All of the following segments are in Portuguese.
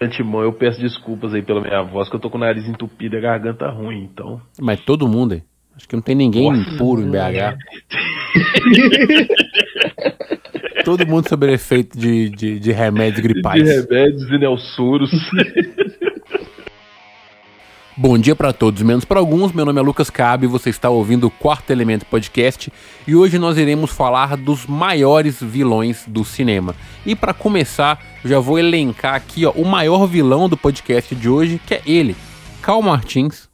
antemão, eu peço desculpas aí pela minha voz, que eu tô com o nariz entupido e a garganta ruim, então. Mas todo mundo, hein? Acho que não tem ninguém Nossa, puro em BH. todo mundo sob efeito de, de, de remédios gripais. De remédios e neossuros. Bom dia para todos, menos para alguns. Meu nome é Lucas Cabe, você está ouvindo o Quarto Elemento Podcast e hoje nós iremos falar dos maiores vilões do cinema. E para começar, já vou elencar aqui ó, o maior vilão do podcast de hoje, que é ele, Cal Martins.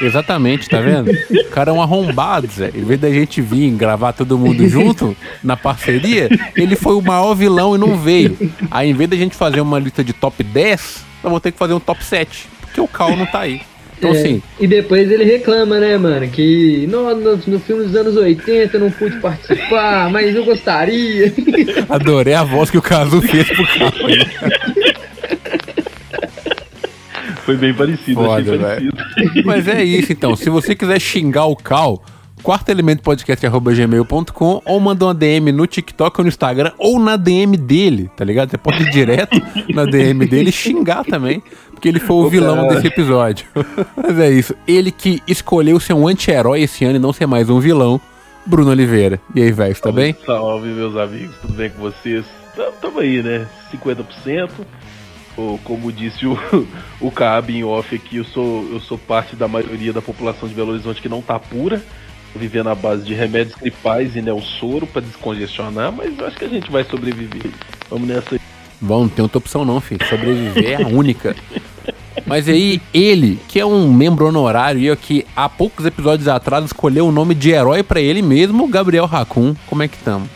Exatamente, tá vendo? O cara é um arrombado, Zé. Em vez da gente vir gravar todo mundo junto na parceria, ele foi o maior vilão e não veio. Aí, em vez da gente fazer uma lista de top 10, eu vou ter que fazer um top 7 porque o Cal não tá aí. Então, é, assim. E depois ele reclama, né, mano? Que no, no, no, filme dos anos 80 eu não pude participar, mas eu gostaria. Adorei a voz que o Caso fez pro Cal. Foi bem parecido, Foda, parecido. Mas é isso então. Se você quiser xingar o Cal, quartoelementopodcast.gmail.com ou manda uma DM no TikTok ou no Instagram ou na DM dele, tá ligado? Você pode ir direto na DM dele e xingar também, porque ele foi o vilão desse episódio. Mas é isso. Ele que escolheu ser um anti-herói esse ano e não ser mais um vilão, Bruno Oliveira. E aí, velho, tá bem? Salve, meus amigos, tudo bem com vocês? Tamo aí, né? 50%. Ou, como disse o, o Caab em off aqui, eu sou, eu sou parte da maioria da população de Belo Horizonte que não tá pura viver na base de remédios gripais e neossoro para descongestionar, mas eu acho que a gente vai sobreviver. Vamos nessa aí. Bom, não tem outra opção não, filho. Sobreviver é a única. Mas aí, ele, que é um membro honorário e que há poucos episódios atrás escolheu o nome de herói para ele mesmo, Gabriel Racun. Como é que estamos?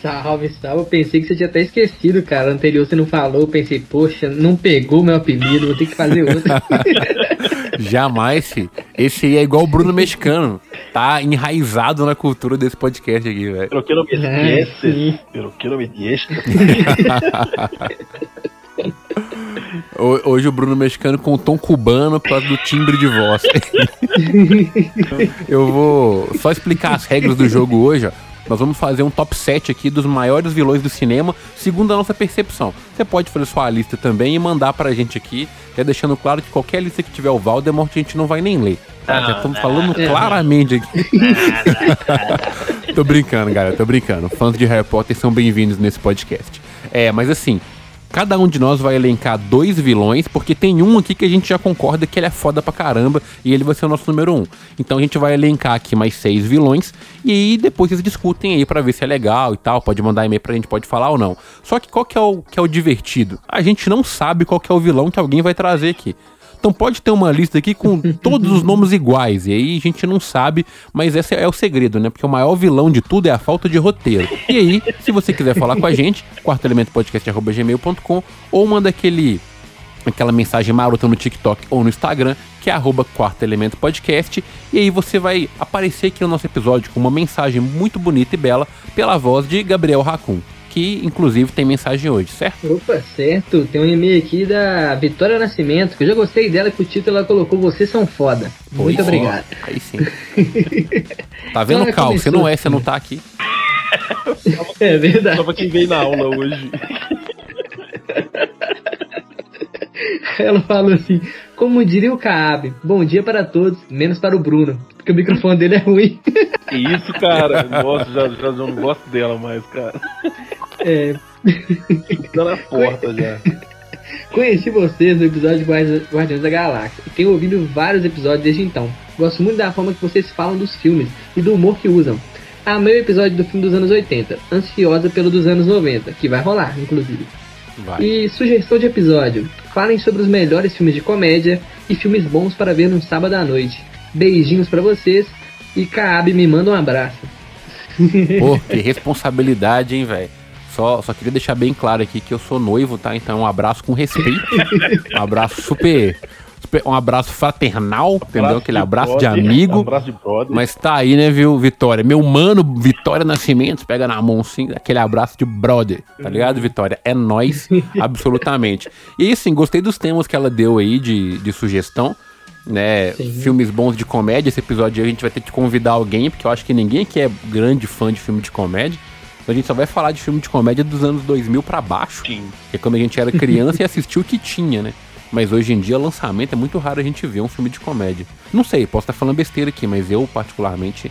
Salve, salve. Eu pensei que você tinha até esquecido, cara. Anterior você não falou. Eu pensei, poxa, não pegou meu apelido, vou ter que fazer outro. Jamais. Esse aí é igual o Bruno Mexicano. Tá enraizado na cultura desse podcast aqui, velho. Pelo que não me esquece. Pelo que não me deixa. Hoje o Bruno Mexicano com o tom cubano por causa do timbre de voz. Eu vou só explicar as regras do jogo hoje, ó. Nós vamos fazer um top 7 aqui dos maiores vilões do cinema, segundo a nossa percepção. Você pode fazer sua lista também e mandar pra gente aqui, já deixando claro que qualquer lista que tiver o Valdemort a gente não vai nem ler. Tá? já estamos falando claramente aqui. tô brincando, galera, tô brincando. Fãs de Harry Potter são bem-vindos nesse podcast. É, mas assim, Cada um de nós vai elencar dois vilões, porque tem um aqui que a gente já concorda que ele é foda pra caramba e ele vai ser o nosso número um. Então a gente vai elencar aqui mais seis vilões e aí depois vocês discutem aí para ver se é legal e tal. Pode mandar e-mail pra gente, pode falar ou não. Só que qual que é o, que é o divertido? A gente não sabe qual que é o vilão que alguém vai trazer aqui. Então pode ter uma lista aqui com todos os nomes iguais, e aí a gente não sabe, mas esse é o segredo, né? Porque o maior vilão de tudo é a falta de roteiro. E aí, se você quiser falar com a gente, quartoelementopodcast.gmail.com ou manda aquele aquela mensagem marota no TikTok ou no Instagram, que é arroba Quarto Elemento Podcast, e aí você vai aparecer aqui no nosso episódio com uma mensagem muito bonita e bela pela voz de Gabriel Racun que inclusive tem mensagem hoje, certo? Opa, certo. Tem um e-mail aqui da Vitória Nascimento, que eu já gostei dela, que o título ela colocou Vocês são foda. Muito obrigado. Aí sim. tá vendo, então, Cal? Você não é, você não tá aqui. é verdade. Só pra quem veio na aula hoje. Ela falou assim: Como diria o Caab, bom dia para todos, menos para o Bruno, porque o microfone dele é ruim. Que isso, cara? Nossa, já, já, já não gosto dela mais, cara. É. Tá na porta já. Conheci vocês no episódio de Guardiões da Galáxia e tenho ouvido vários episódios desde então. Gosto muito da forma que vocês falam dos filmes e do humor que usam. Amei o episódio do filme dos anos 80, ansiosa pelo dos anos 90, que vai rolar, inclusive. Vai. E sugestão de episódio: falem sobre os melhores filmes de comédia e filmes bons para ver num sábado à noite. Beijinhos para vocês e Kaab me manda um abraço. Pô, que responsabilidade, hein, velho. Só, só queria deixar bem claro aqui que eu sou noivo, tá? Então um abraço com respeito. um abraço super um abraço fraternal, abraço entendeu? Aquele abraço brother, de amigo. Abraço de brother. Mas tá aí, né, viu, Vitória? Meu mano, Vitória Nascimento, pega na mão sim, aquele abraço de brother, tá ligado, Vitória? É nós, absolutamente. E assim, gostei dos temas que ela deu aí de, de sugestão. Né, Sim. filmes bons de comédia. Esse episódio a gente vai ter que convidar alguém, porque eu acho que ninguém aqui é grande fã de filme de comédia. A gente só vai falar de filme de comédia dos anos 2000 pra baixo. Sim. Que é quando a gente era criança e assistiu o que tinha, né? Mas hoje em dia, lançamento é muito raro a gente ver um filme de comédia. Não sei, posso estar falando besteira aqui, mas eu, particularmente,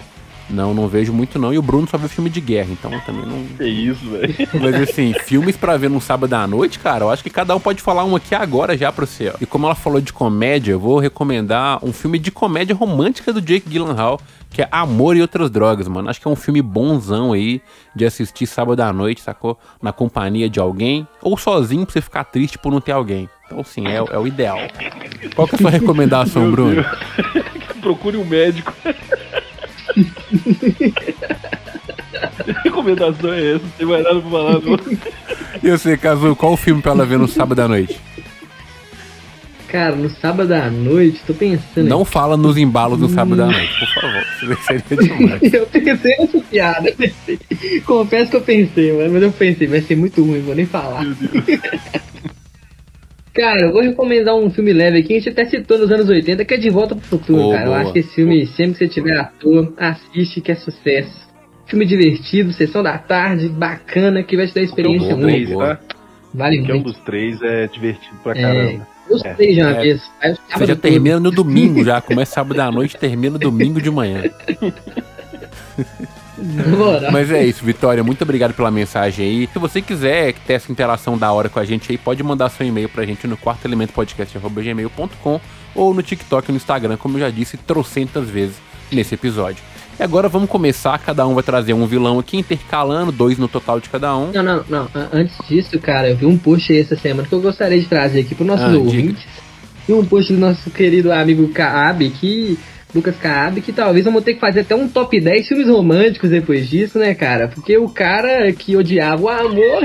não, não vejo muito não. E o Bruno só vê filme de guerra, então eu também não. É isso, velho. Mas assim, filmes pra ver num sábado à noite, cara, eu acho que cada um pode falar um aqui agora já pra você, ó. E como ela falou de comédia, eu vou recomendar um filme de comédia romântica do Jake Gyllenhaal, que é Amor e Outras Drogas, mano. Acho que é um filme bonzão aí de assistir sábado à noite, sacou? Na companhia de alguém, ou sozinho pra você ficar triste por não ter alguém. Então, sim, é, é o ideal. Qual que é a sua recomendação, Bruno? Procure um médico. recomendação é essa, não tem mais nada pra falar, não. E você, Cazu, qual o filme pra ela ver no sábado à noite? Cara, no sábado à noite, tô pensando. Não fala nos embalos do sábado à noite, por favor. Seria demais. eu pensei nessa piada. eu pensei. Confesso que eu pensei, mano, mas eu pensei, vai ser muito ruim, vou nem falar. Cara, eu vou recomendar um filme leve aqui, a gente até citou nos anos 80, que é De Volta pro Futuro, Oh, cara. Eu boa. acho que esse filme, sempre que você tiver ator, assiste que é sucesso. Filme divertido, sessão da tarde, bacana, que vai te dar experiência um única. três, boa. tá? Vale Que é um muito. dos três é divertido pra É, caramba. gostei de uma É. vez. Aí Você já termina no domingo já. Começa sábado à noite, termina domingo de manhã. Mas é isso, Vitória. Muito obrigado pela mensagem aí. Se você quiser ter essa interação da hora com a gente aí, pode mandar seu e-mail pra gente no quartoelementopodcast.gmail.com ou no TikTok e no Instagram, como eu já disse trocentas vezes nesse episódio. E agora vamos começar, cada um vai trazer um vilão aqui, intercalando, dois no total de cada um. Não, não, não. Antes disso, cara, eu vi um post aí essa semana que eu gostaria de trazer aqui para nossos Ah, ouvintes. E um post do nosso querido amigo Kaab, que. Lucas Kaab, que talvez vamos ter que fazer até um top 10 filmes românticos depois disso, né, cara? Porque o cara que odiava o amor,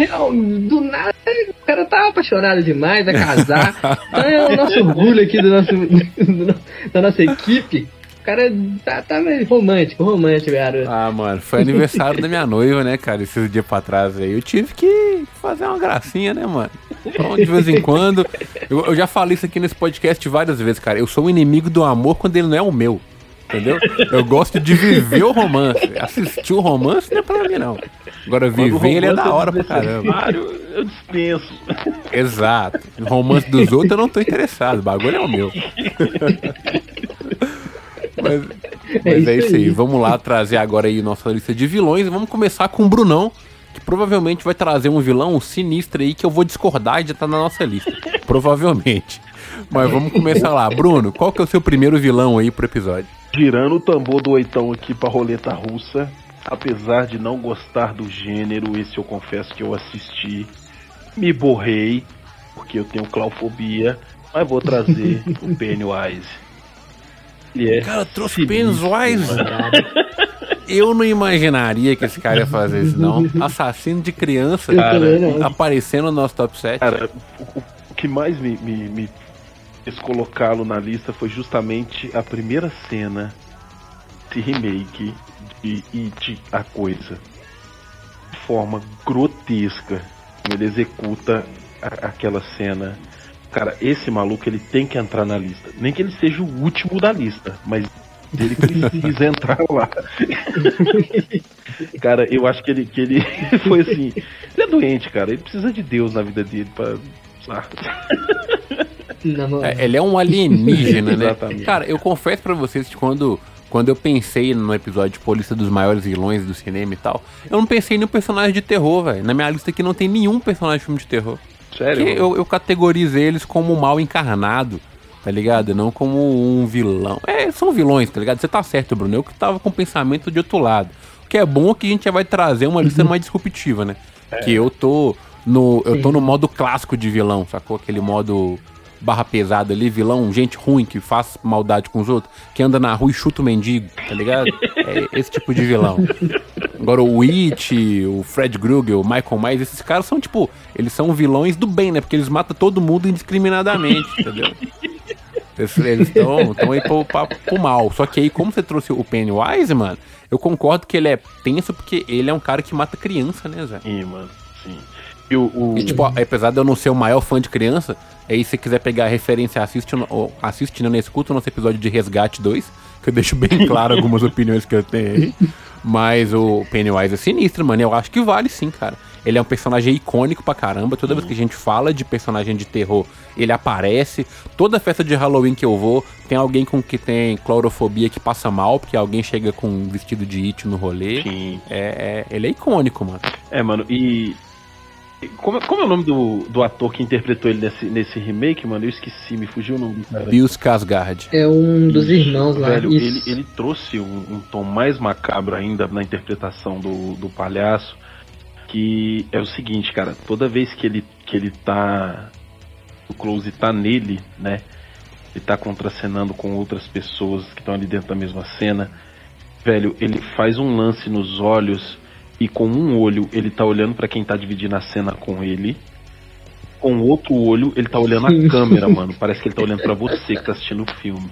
do nada, o cara tava apaixonado demais, vai casar. então é o nosso orgulho aqui do nosso, do da nossa equipe. O cara tá, tá romântico, romântico, garoto. Ah, mano, foi aniversário da minha noiva, né, cara, esses dias pra trás aí. Eu tive que fazer uma gracinha, né, mano? Então, de vez em quando. Eu, eu já falei isso aqui nesse podcast várias vezes, cara. Eu sou o inimigo do amor quando ele não é o meu. Entendeu? Eu gosto de viver o romance. Assistir o romance não é pra mim, não. Agora, viver ele é da hora pra caramba. desnecessário, Eu dispenso. Exato. O romance dos outros eu não tô interessado. O bagulho é o meu. Mas, mas é, isso aí. Vamos lá trazer agora aí nossa lista de vilões. E vamos começar com o Brunão, que provavelmente vai trazer um vilão sinistro aí que eu vou discordar de estar na nossa lista. Provavelmente. Mas vamos começar lá. Bruno, qual que é o seu primeiro vilão aí pro episódio? Girando o tambor do oitão aqui pra roleta russa. Apesar de não gostar do gênero, esse eu confesso que eu assisti. Me borrei, porque eu tenho claufobia. Mas vou trazer o Pennywise. Ele é Cara, trouxe Pennywise. Eu não imaginaria que esse cara ia fazer isso, não. Assassino de criança, cara, aparecendo no nosso top 7. Cara, o, o que mais me, me, me fez colocá-lo na lista foi justamente a primeira cena de remake de It a Coisa. De forma grotesca, ele executa a- aquela cena. Cara, esse maluco ele tem que entrar na lista. Nem que ele seja o último da lista, mas ele precisa entrar lá. cara, eu acho que ele, que ele foi assim. Ele é doente, cara. Ele precisa de Deus na vida dele pra. Ah. É, ele é um alienígena, né? Exatamente. Cara, eu confesso pra vocês que quando, quando eu pensei no episódio de Polícia dos Maiores Vilões do cinema e tal, eu não pensei em nenhum personagem de terror, velho. Na minha lista aqui não tem nenhum personagem de filme de terror. Sério? Eu, eu categorizo eles como mal encarnado, tá ligado? Não como um vilão. É, são vilões, tá ligado? Você tá certo, Bruno. Eu que tava com o pensamento de outro lado. O que é bom é que a gente já vai trazer uma lista mais disruptiva, né? Que eu tô no. Eu tô no modo clássico de vilão, sacou? Aquele modo barra pesada ali, vilão, gente ruim que faz maldade com os outros, que anda na rua e chuta o mendigo, tá ligado? É esse tipo de vilão. Agora o It, o Fred Krueger, o Michael Myers, esses caras são tipo, eles são vilões do bem, né? Porque eles matam todo mundo indiscriminadamente, entendeu? Eles- estão aí pro, pra- pro mal. Só que aí, como você trouxe o Pennywise, mano, eu concordo que ele é tenso porque ele é um cara que mata criança, né, Zé? Sim, mano. Sim. E o. o- E, tipo, apesar de eu não ser o maior fã de criança, aí se você quiser pegar a referência, assiste, ou assiste, não escuta o nosso episódio de Resgate 2, que eu deixo bem claro algumas opiniões que eu tenho aí. Mas o Pennywise é sinistro, mano. Eu acho que vale sim, cara. Ele é um personagem icônico pra caramba. Toda vez que a gente fala de personagem de terror, ele aparece. Toda festa de Halloween que eu vou, tem alguém com que tem clorofobia que passa mal, porque alguém chega com um vestido de it no rolê. Sim. É, é- ele é icônico, mano. É, mano, e. Como, como é o nome do, do ator que interpretou ele nesse, nesse remake, mano? Eu esqueci, me fugiu o nome cara. Bill Skarsgård. É um dos irmãos lá. Velho, Isso. ele, ele trouxe um, um tom mais macabro ainda na interpretação do, do palhaço. Que é o seguinte, cara, toda vez que ele, que ele tá. O close tá nele, né? Ele tá contracenando com outras pessoas que estão ali dentro da mesma cena. Velho, ele faz um lance nos olhos e com um olho ele tá olhando pra quem tá dividindo a cena com ele. Com o outro olho ele tá olhando a câmera, mano. Parece que ele tá olhando pra você que tá assistindo o filme.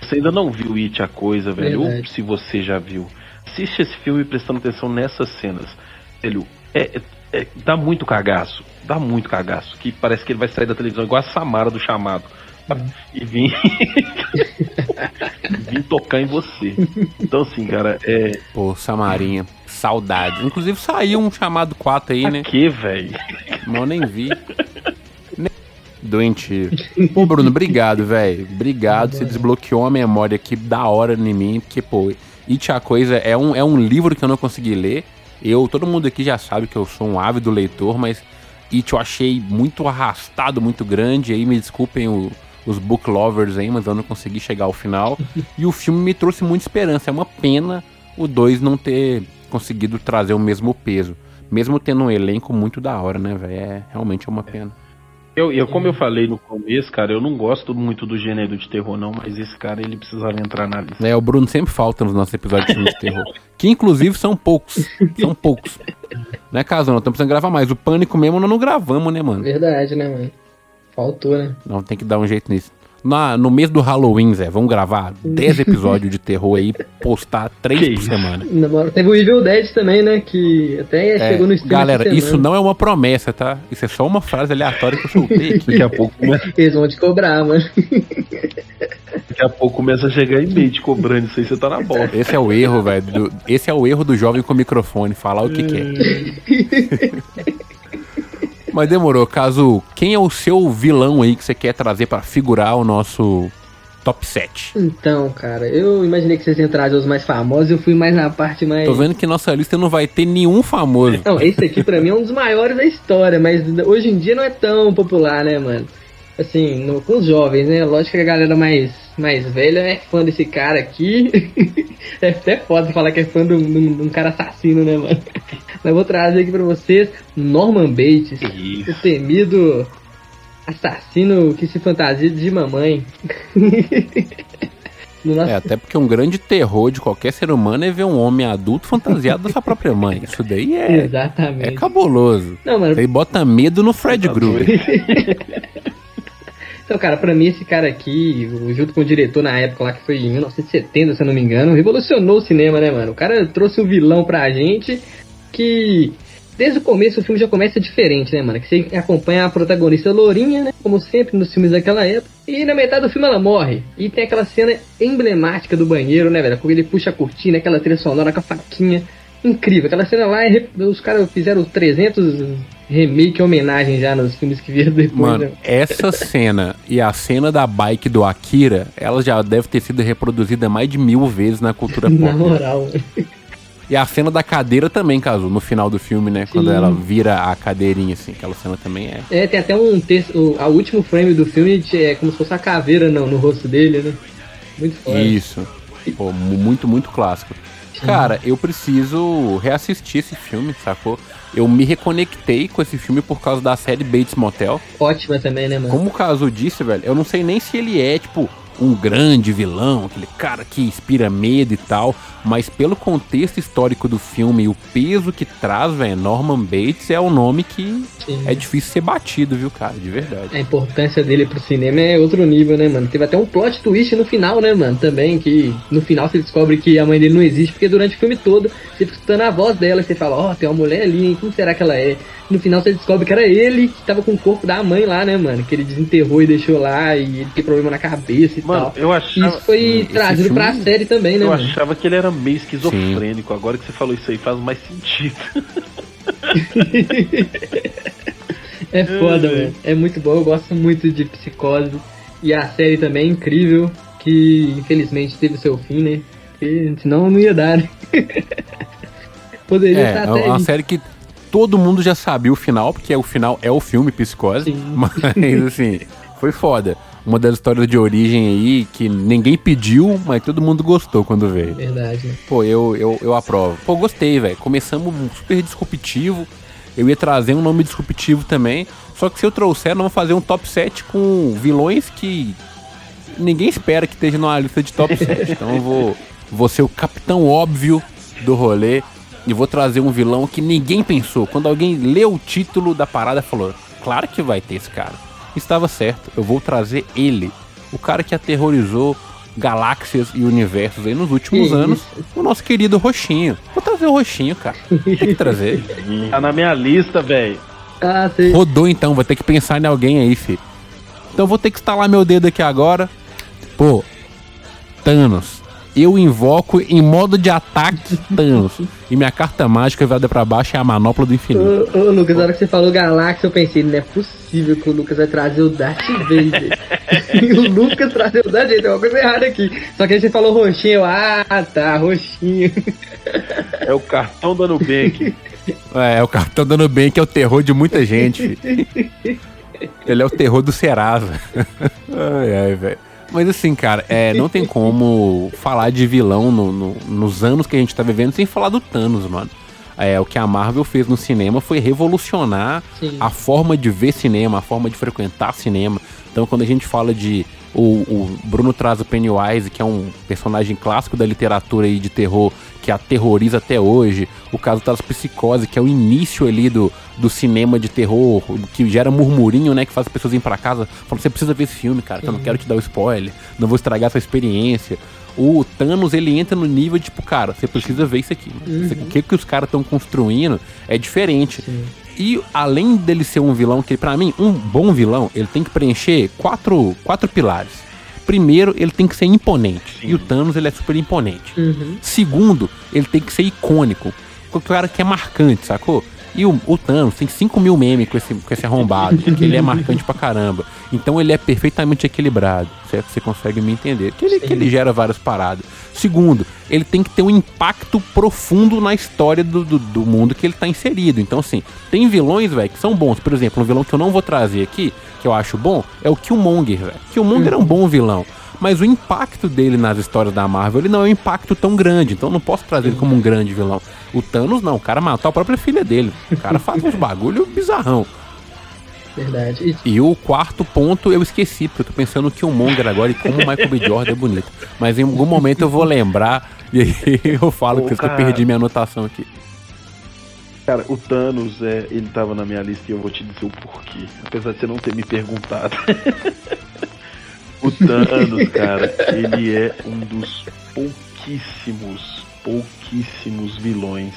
Você ainda não viu It a coisa, velho? Ou Verdade. se você já viu. Assiste esse filme prestando atenção nessas cenas. Velho, é, é- é- dá muito cagaço. Dá muito cagaço. Que parece que ele vai sair da televisão igual a Samara do chamado. E vir. vir tocar em você. Então, assim, cara, é. Pô, Samarinha. Saudades. Inclusive saiu um chamado 4 aí, né? Quê, velho? Eu nem vi. Doentio. Pô, Bruno, obrigado, velho. Obrigado. Você desbloqueou uma memória aqui da hora em mim. Porque, pô, It a Coisa é um, é um livro que eu não consegui ler. Eu, todo mundo aqui já sabe que eu sou um ávido leitor, mas It eu achei muito arrastado, muito grande. Aí me desculpem o- os book lovers aí, mas eu não consegui chegar ao final. E o filme me trouxe muita esperança. É uma pena o 2 não ter conseguido trazer o mesmo peso. Mesmo tendo um elenco muito da hora, né, velho? É realmente é uma pena. Eu, eu, como eu falei no começo, cara, eu não gosto muito do gênero de terror, não, mas esse cara ele precisava entrar na lista. É, o Bruno sempre falta nos nossos episódios de filmes de terror. Que inclusive são poucos. São poucos. Né, Casão? Nós estamos precisando gravar mais. O Pânico mesmo nós não gravamos, né, mano? Verdade, né, mano? Faltou, né? Não, tem que dar um jeito nisso. Na, no mês do Halloween, Zé, vamos gravar 10 episódios de terror aí, postar 3 Que por semana. Teve o Evil Dead também, né? Que até É, chegou no stream galera, isso não é uma promessa, tá? Isso é só uma frase aleatória que eu soltei aqui. Daqui a pouco começa, Eles vão te cobrar, mano. daqui a pouco começa a chegar e-mail te cobrando isso aí, você tá na bosta. Esse é o erro, velho. Esse é o erro do jovem com microfone, falar o que quer. Mas demorou, caso quem é o seu vilão aí que você quer trazer pra figurar o nosso top 7? Então, cara, eu imaginei que vocês iam trazer os mais famosos, eu fui mais na parte mais. Tô vendo que nossa lista não vai ter nenhum famoso. Não, esse aqui pra mim é um dos maiores da história, mas hoje em dia não é tão popular, né, mano? Assim, no- com os jovens, né? Lógico que a galera mais, mais velha é fã desse cara aqui. é até foda falar que é fã de um- de um cara assassino, né, mano? Mas eu vou trazer aqui pra vocês Norman Bates, Isso. o temido assassino que se fantasia de mamãe. no nosso É, até porque um grande terror de qualquer ser humano é ver um homem adulto fantasiado da sua própria mãe. Isso daí é, é Exatamente. cabuloso. Não, mano, aí bota medo no Fred Krueger. Então, cara, pra mim esse cara aqui, o- junto com o diretor na época lá, que foi em 1970, se eu não me engano, revolucionou o cinema, né, mano? O cara trouxe um vilão pra gente que, desde o começo, o filme já começa diferente, né, mano? Que você acompanha a protagonista Lourinha, né? Como sempre nos filmes daquela época. E na metade do filme ela morre. E tem aquela cena emblemática do banheiro, né, velho? Quando ele puxa a cortina, aquela trilha sonora com a faquinha. Incrível. Aquela cena lá, é os caras fizeram 300 remake homenagem já nos filmes que vieram depois, Mano, né? essa cena e a cena da bike do Akira, ela já deve ter sido reproduzida mais de mil vezes na cultura Na pop. moral. E a cena da cadeira também, caso, no final do filme, né? Quando Sim. ela vira a cadeirinha, assim. Aquela cena também é. É, tem até um texto, o a último frame do filme é como se fosse a caveira no, no rosto dele, né? Muito foda. Isso. Pô, mu- muito, muito clássico. Cara, eu preciso reassistir esse filme, sacou? Eu me reconectei com esse filme por causa da série Bates Motel. Ótima também, né, mano? Como o caso disse, velho, eu não sei nem se ele é, tipo, um grande vilão, aquele cara que inspira medo e tal, mas pelo contexto histórico do filme e o peso que traz, velho, Norman Bates é um nome que Sim. é difícil ser batido, viu, cara, de verdade. A importância dele pro cinema é outro nível, né, mano? Teve até um plot twist no final, né, mano? Também, que no final você descobre que a mãe dele não existe, porque durante o filme todo você fica escutando a voz dela e você fala, ó, tem uma mulher ali, hein? Como será que ela é? No final você descobre que era ele que tava com o corpo da mãe lá, né, mano? Que ele desenterrou e deixou lá e ele tem problema na cabeça e Mano, tal. eu achava. Isso foi Esse trazido filme- pra série também, né, Eu mano? achava que ele era meio esquizofrênico. Agora que você falou isso aí faz mais sentido. É foda, Ai, mano. É muito bom, eu gosto muito de Psicose. E a série também é incrível, que infelizmente teve seu fim, né? Porque senão não ia dar, né? Poderia É, estar é até uma aí. série que todo mundo já sabia o final, porque o final é o filme Psicose. Sim. Mas, assim, foi foda. Uma das histórias de origem aí que ninguém pediu, mas todo mundo gostou quando veio. Verdade, né? Pô, eu, eu, eu aprovo. Pô, gostei, velho. Começamos super disruptivo. Eu ia trazer um nome disruptivo também. Só que se eu trouxer, nós vamos fazer um top 7 com vilões que ninguém espera que esteja numa lista de top 7. Então eu vou, vou ser o capitão óbvio do rolê e vou trazer um vilão que ninguém pensou. Quando alguém leu o título da parada, falou: Claro que vai ter esse cara. Estava certo, eu vou trazer ele. O cara que aterrorizou galáxias e universos aí nos últimos Que anos. isso. O nosso querido Roxinho. Vou trazer o Roxinho, cara. Tem que trazer. Tá na minha lista, velho. Ah, sei. Rodou então, vou ter que pensar em alguém aí, fi. Então eu vou ter que instalar meu dedo aqui agora. Pô, Thanos. Eu invoco em modo de ataque Thanos. E minha carta mágica virada pra baixo é a manopla do infinito. Ô, ô, Lucas, na hora que você falou Galáxia, eu pensei, não é possível que o Lucas vai trazer o Darth Vader. e o Lucas trazer o Darth Vader, tem uma coisa errada aqui. Só que aí você falou roxinho, eu, ah, tá, roxinho. É o cartão da Nubank. É, o Capitão dando bem que é o terror de muita gente. fi. Ele é o terror do Serasa. ai, ai, velho. Mas assim, cara, é, não tem como falar de vilão no- no- nos anos que a gente tá vivendo sem falar do Thanos, mano. É, o que a Marvel fez no cinema foi revolucionar Sim. a forma de ver cinema, a forma de frequentar cinema. Então, quando a gente fala de. O, o Bruno traz o Pennywise, que é um personagem clássico da literatura aí de terror, que aterroriza até hoje. O caso das Psicose, que é o início ali do, do cinema de terror, que gera murmurinho, né? Que faz as pessoas irem pra casa falando: você precisa ver esse filme, cara, que eu não quero te dar o spoiler, não vou estragar sua experiência. O Thanos, ele entra no nível, tipo, cara, você precisa ver isso aqui. Aqui, O que, que os caras estão construindo é diferente. E além dele ser um vilão que, pra mim, um bom vilão, ele tem que preencher quatro, quatro pilares. Primeiro, ele tem que ser imponente. E o Thanos, ele é super imponente. Uhum. Segundo, ele tem que ser icônico. O cara que é marcante, sacou? E o, o Thanos tem 5 mil memes com esse, com esse arrombado, que ele é marcante pra caramba. Então ele é perfeitamente equilibrado, certo? Você consegue me entender. Que ele, que ele gera várias paradas. Segundo, ele tem que ter um impacto profundo na história do, do, do mundo que ele tá inserido. Então, assim, tem vilões, velho, que são bons. Por exemplo, um vilão que eu não vou trazer aqui, que eu acho bom, é o Killmonger, velho. Killmonger é um bom vilão. Mas o impacto dele nas histórias da Marvel, ele não é um impacto tão grande. Então eu não posso trazer ele como um grande vilão. O Thanos, não. O cara matou a própria filha dele. O cara faz uns bagulho bizarrão. Verdade. E o quarto ponto eu esqueci, porque eu tô pensando no Killmonger agora e como o Michael B. Jordan é bonito. Mas em algum momento eu vou lembrar e aí eu falo Ô, que eu perdi minha anotação aqui. Cara, o Thanos, é, ele tava na minha lista e eu vou te dizer o porquê. Apesar de você não ter me perguntado. o Thanos, cara, ele é um dos pouquíssimos, pouquíssimos vilões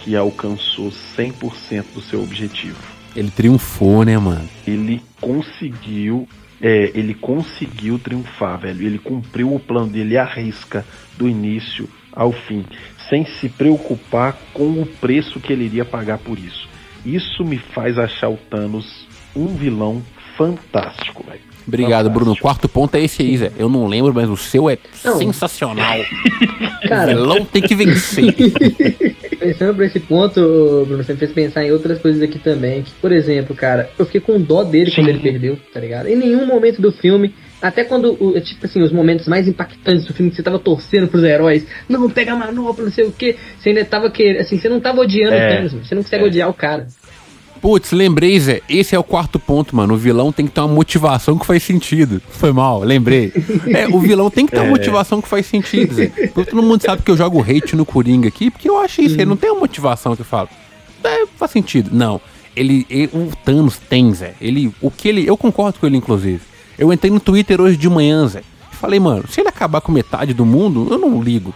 que alcançou 100% do seu objetivo. Ele triunfou, né, mano? Ele conseguiu. É, ele conseguiu triunfar, velho. Ele cumpriu o plano dele à risca, do início ao fim, sem se preocupar com o preço que ele iria pagar por isso. Isso me faz achar o Thanos um vilão fantástico, velho. Obrigado, Fantástico. Bruno. O quarto ponto é esse aí, Zé. Eu não lembro, mas o seu é Não. sensacional. o Cara, vilão tem que vencer. pensando por esse ponto, Bruno, você me fez pensar em outras coisas aqui também. Que, por exemplo, cara, eu fiquei com dó dele quando Sim. ele perdeu, tá ligado? Em nenhum momento do filme, até quando, o- tipo assim, os momentos mais impactantes do filme que você tava torcendo pros heróis, não, pega a manopla, não sei o que, você ainda tava querendo, assim, você não tava odiando É. o Thanos, você não consegue É. odiar o cara. Putz, lembrei, Zé. Esse é o quarto ponto, mano. O vilão tem que ter uma motivação que faz sentido. Foi mal, lembrei. É, o vilão tem que ter uma É. motivação que faz sentido, Zé. Porque todo mundo sabe que eu jogo hate no Coringa aqui, porque eu acho isso. Ele não tem uma motivação que eu falo. É, faz sentido. Não. Ele, ele- o Thanos tem, Zé. Ele, o que ele, eu concordo com ele, inclusive. Eu entrei no Twitter hoje de manhã, Zé. Falei, mano, se ele acabar com metade do mundo, eu não ligo.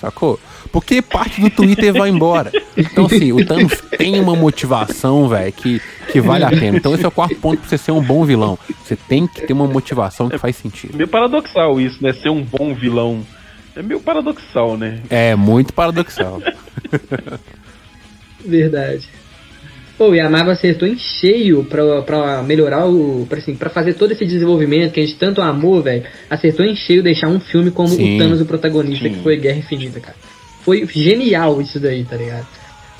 Sacou? Porque parte do Twitter vai embora. Então, assim, o Thanos tem uma motivação, velho, que, que vale a pena. Então, esse é o quarto ponto pra você ser um bom vilão. Você tem que ter uma motivação que faz sentido. É meio paradoxal isso, né? Ser um bom vilão. É meio paradoxal, né? É, muito paradoxal. Verdade. Pô, e a Marvel acertou em cheio pra, pra melhorar o. Pra, assim, pra fazer todo esse desenvolvimento que a gente tanto amou, velho. Acertou em cheio deixar um filme como Sim. o Thanos, o protagonista, Sim. que foi Guerra Infinita, cara. Foi genial isso daí, tá ligado?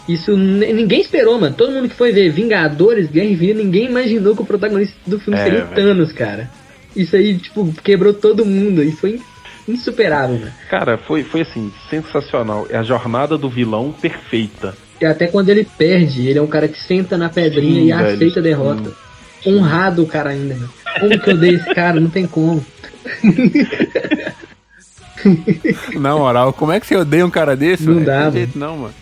Isso ninguém esperou, mano. Todo mundo que foi ver Vingadores, Guerra Infinita, ninguém imaginou que o protagonista do filme É, seria o. Thanos, cara. Isso aí, tipo, quebrou todo mundo e foi insuperável, mano. Cara, foi, foi assim, sensacional. É a jornada do vilão perfeita. E até quando ele perde, ele é um cara que senta na pedrinha Sim, e velho, aceita a derrota. Honrado o cara ainda, né? Como que eu dei esse cara? Não tem como. Na moral, como é que você odeia um cara desse? Não velho? dá, mano. jeito não, mano.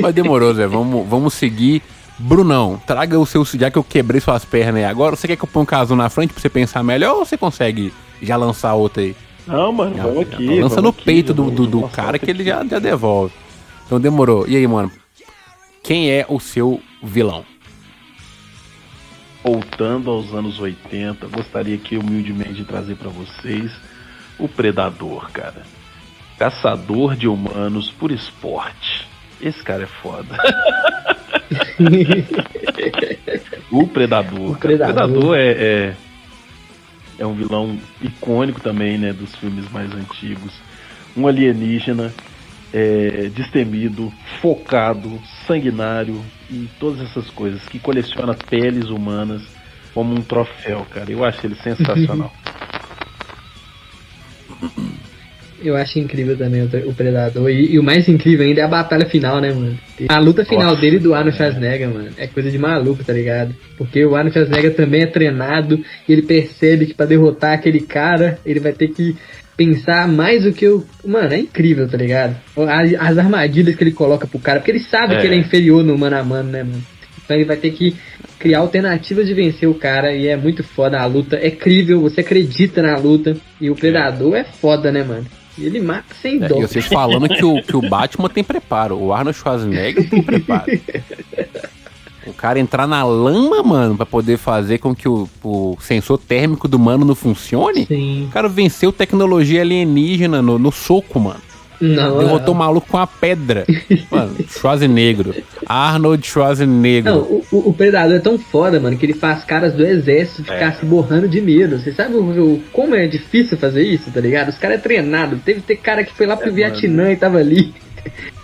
Mas demorou, Zé. Vamos, vamos seguir. Brunão, traga o seu. Já que eu quebrei suas pernas aí agora, você quer que eu ponha um caso na frente pra você pensar melhor ou você consegue já lançar outra aí? Não, mano, Já- vamos já aqui. lança vamos no aqui, peito do, do, do cara que ele já, já devolve. Então demorou. E aí, mano? Quem é o seu vilão? Voltando aos anos 80, gostaria aqui humildemente de trazer pra vocês o Predador, cara. Caçador de humanos por esporte. Esse cara é foda. o Predador. O cara. Predador. Predador é, é, é um vilão icônico também, né, dos filmes mais antigos. Um alienígena é, destemido, focado, sanguinário e todas essas coisas que coleciona peles humanas como um troféu, cara. Eu acho ele sensacional. Eu acho incrível também o, o Predador. E, e o mais incrível ainda é a batalha final, né, mano? A luta final Nossa, dele do Arnold Schwarzenegger, mano, é coisa de maluco, tá ligado? Porque o Arnold Schwarzenegger também é treinado e ele percebe que pra derrotar aquele cara, ele vai ter que pensar mais do que o. Mano, é incrível, tá ligado? As, as armadilhas que ele coloca pro cara, porque ele sabe É. que ele é inferior no mano a mano, né, mano? Então ele vai ter que criar alternativas de vencer o cara e é muito foda a luta. É crível, você acredita na luta. E o Predador é foda, né, mano? Ele mata sem É, dó. e vocês falando que o, que o Batman tem preparo, o Arnold Schwarzenegger tem preparo. O cara entrar na lama, mano, pra poder fazer com que o, o sensor térmico do mano não funcione. Sim. O cara venceu tecnologia alienígena no, no soco, mano. Não, Derrotou o maluco com a pedra. Mano, Schwarzenegger. Arnold Schwarzenegger. Não, o, o- o Predador é tão foda, mano, que ele faz caras do exército ficar É. se borrando de medo. Você sabe o, o- como é difícil fazer isso, tá ligado? Os caras é treinado. Teve ter cara que foi lá pro É, Vietnã e tava ali.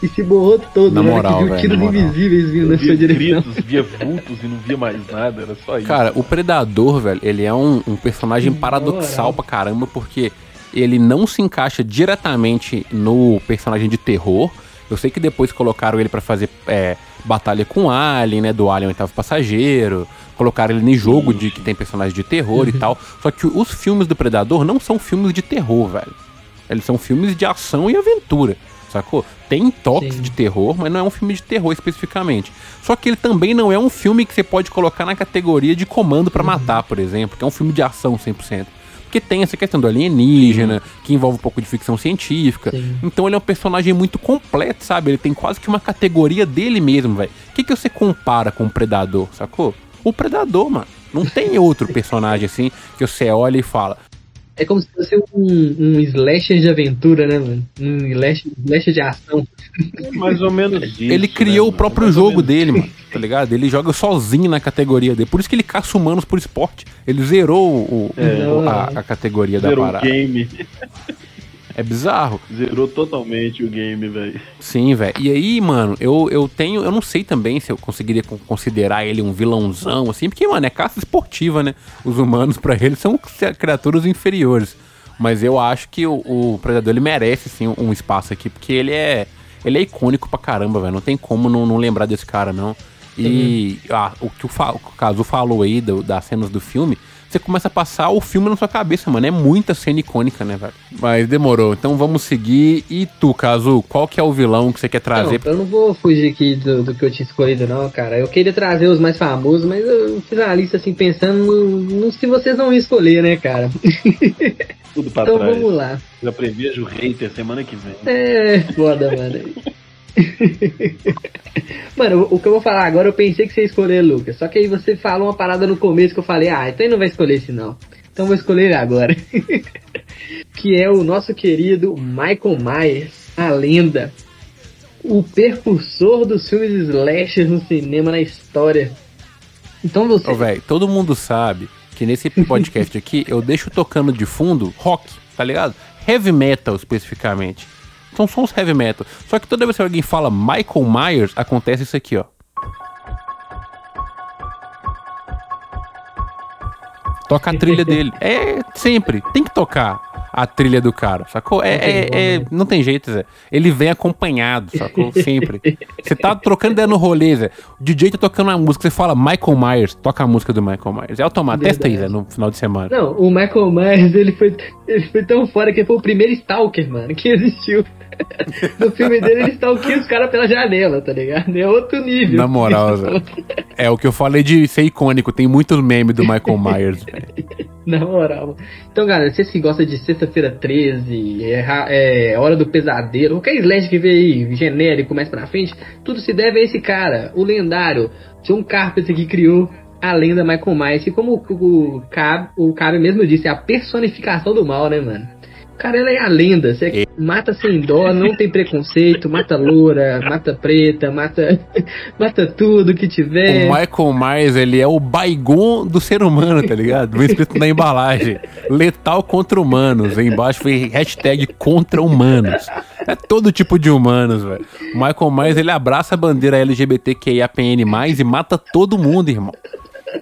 E se borrou todo, Na moral, que viu velho, tiros invisíveis vindo na sua via direção. gritos, via vultos e não via mais nada, era só isso. Cara, o Predador, velho, ele é um, um personagem Na paradoxal pra caramba, porque ele não se encaixa diretamente no personagem de terror. Eu sei que depois colocaram ele pra fazer é, batalha com Alien, né? Do Alien Oitavo Passageiro. Colocaram ele em jogo de que tem personagem de terror e tal. Só que os filmes do Predador não são filmes de terror, velho. Eles são filmes de ação e aventura, sacou? Tem toques Sim. de terror, mas não é um filme de terror especificamente. Só que ele também não é um filme que você pode colocar na categoria de Comando pra Matar, por exemplo, que é um filme de ação 100%. Porque tem essa questão do alienígena, que envolve um pouco de ficção científica. Sim. Então ele é um personagem muito completo, sabe? Ele tem quase que uma categoria dele mesmo, velho. O que, que você compara com o Predador, sacou? O Predador, mano. Não tem outro personagem assim que você olha e fala, É como se fosse um, um slasher de aventura, né, mano? Um slasher, slasher de ação. mais ou menos isso. ele né, criou o mano? próprio Mais jogo dele, mano. Tá ligado? Ele joga sozinho na categoria dele. Por isso que ele caça humanos por esporte. Ele zerou o, É. o- a, a categoria da Zerou o parada. game. É bizarro. Zerou totalmente o game, velho. Sim, velho. E aí, mano, eu, eu tenho. Eu não sei também se eu conseguiria con- considerar ele um vilãozão, assim, porque, mano, é caça esportiva, né? Os humanos, pra eles, são criaturas inferiores. Mas eu acho que o, o Predador ele merece, sim, um espaço aqui, porque ele é. Ele é icônico pra caramba, velho. Não tem como não, não lembrar desse cara, não. E ah, o que o, Fa- o Cazu falou aí do- das cenas do filme, você começa a passar o filme na sua cabeça, mano. É muita cena icônica, né, velho? Mas demorou. Então vamos seguir. E tu, Cazu, qual que é o vilão que você quer trazer? Não, eu não vou fugir aqui do, do que eu tinha escolhido, não, cara. Eu queria trazer os mais famosos, mas eu fiz uma lista assim, pensando no, no se vocês não iam escolher, né, cara? Tudo pra então trás. vamos lá. Já prevejo o hater semana que vem. É, foda, mano. Mano, o que eu vou falar agora, eu pensei que você ia escolher, Lucas. Só que aí você falou uma parada no começo que eu falei, ah, então ele não vai escolher esse não. Então eu vou escolher ele agora. que é o nosso querido Michael Myers, a lenda. O percursor dos filmes slasher no cinema, na história. Então você. Ô, velho, todo mundo sabe que nesse podcast aqui eu deixo tocando de fundo rock, tá ligado? Heavy metal especificamente. São sons heavy metal. Só que toda vez que alguém fala Michael Myers, acontece isso aqui, ó. Toca a trilha dele. É, sempre. Tem que tocar a trilha do cara, sacou? É, Não tem é- é- né? não tem jeito, Zé. Ele vem acompanhado, sacou? Sempre. Você tá trocando ideia no rolê, Zé. O DJ tá tocando uma música, você fala Michael Myers, toca a música do Michael Myers. É automático. Testa aí, Zé, Verdade. no final de semana. Não, o Michael Myers, ele foi, ele foi tão fora que ele foi o primeiro Stalker, mano, que existiu. No filme dele, ele stalkeia os caras pela janela, tá ligado? É outro nível. Na moral, Zé. É o que eu falei de ser icônico. Tem muitos memes do Michael Myers, velho. Na moral. Então, galera, vocês que gostam de Sexta-feira 13, é, é Hora do Pesadelo, qualquer slash que vê aí, genérico, mais pra frente, tudo se deve a esse cara, o lendário John Carpenter que criou a lenda Michael Myers, que como o, o, Cab, o Cabe mesmo disse, é a personificação do mal, né, mano? O cara, ele é a lenda. Você mata sem dó, não tem preconceito, mata loura, mata preta, mata, mata tudo que tiver. O Michael Myers, ele é o Baigon do ser humano, tá ligado? Vem escrito na embalagem. Letal contra humanos. Aí embaixo foi hashtag contra humanos. É todo tipo de humanos, velho. O Michael Myers, ele abraça a bandeira LGBTQIAPN+, e mata todo mundo, irmão.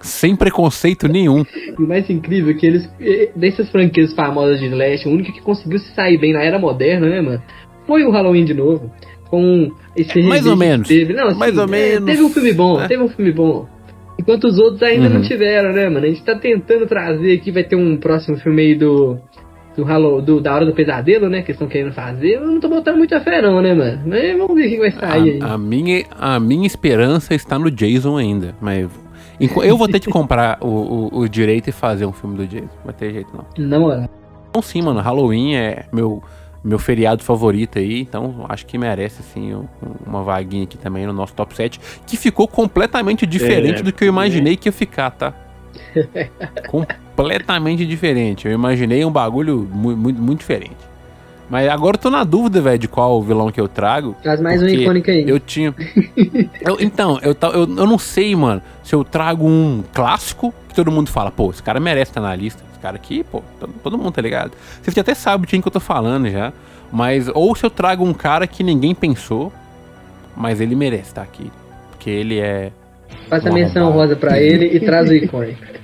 Sem preconceito nenhum. E o mais incrível é que eles, dessas franquias famosas de Slash, o único que conseguiu se sair bem na era moderna, né, mano? Foi o Halloween de novo. Com esse Mais ou menos. Teve. Não, assim, Mais ou é, menos. Teve um filme bom, É. teve um filme bom. Enquanto os outros ainda não Uhum. tiveram, né, mano? A gente tá tentando trazer aqui, vai ter um próximo filme aí do. Do Halloween, do, da Hora do Pesadelo, né? Que eles estão querendo fazer. Eu não tô botando muita fé, não, né, mano? Mas vamos ver o que vai sair aí. A, a minha, a minha esperança está no Jason ainda. Mas eu vou ter que comprar o, o, o direito e fazer um filme do Jason. Não vai ter jeito, não. Na moral. Então sim, mano, Halloween é meu, meu feriado favorito aí, então acho que merece sim um- uma vaguinha aqui também no nosso top 7, que ficou completamente diferente É, do que eu imaginei que ia ficar, tá? completamente diferente. Eu imaginei um bagulho muito, muito, muito diferente. Mas agora eu tô na dúvida, velho, de qual vilão que eu trago. Traz mais um icônico aí. Eu tinha. Eu- então, eu, eu, eu não sei, mano, se eu trago um clássico que todo mundo fala, pô, esse cara merece estar na lista. Esse cara aqui, pô, todo, todo mundo tá ligado. Você já até sabe de quem que eu tô falando já. Mas, ou se eu trago um cara que ninguém pensou, mas ele merece estar aqui. Porque ele é. Faça a menção rosa pra ele e traz o icônico.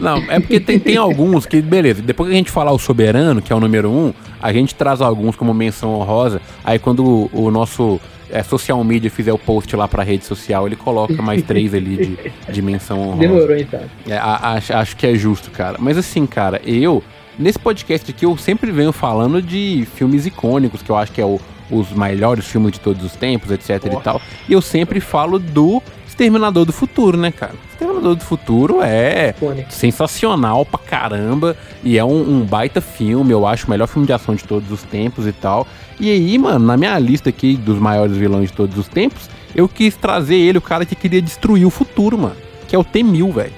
Não, é porque tem, tem alguns que, beleza, depois que a gente falar o Soberano, que é o número um, a gente traz alguns como menção honrosa. Aí quando o, o nosso é, social media fizer o post lá pra rede social, ele coloca mais três ali de, de menção honrosa. Demorou então. É, a- acho, acho que é justo, cara. Mas assim, cara, eu, nesse podcast aqui, eu sempre venho falando de filmes icônicos, que eu acho que é o- os melhores filmes de todos os tempos, etc e tal. E eu sempre falo do Exterminador do Futuro, né, cara? Exterminador do Futuro é sensacional pra caramba. E é um, um baita filme, eu acho o melhor filme de ação de todos os tempos e tal. E aí, mano, na minha lista aqui dos maiores vilões de todos os tempos, eu quis trazer ele, o cara que queria destruir o futuro, mano. Que é o T-1000, velho.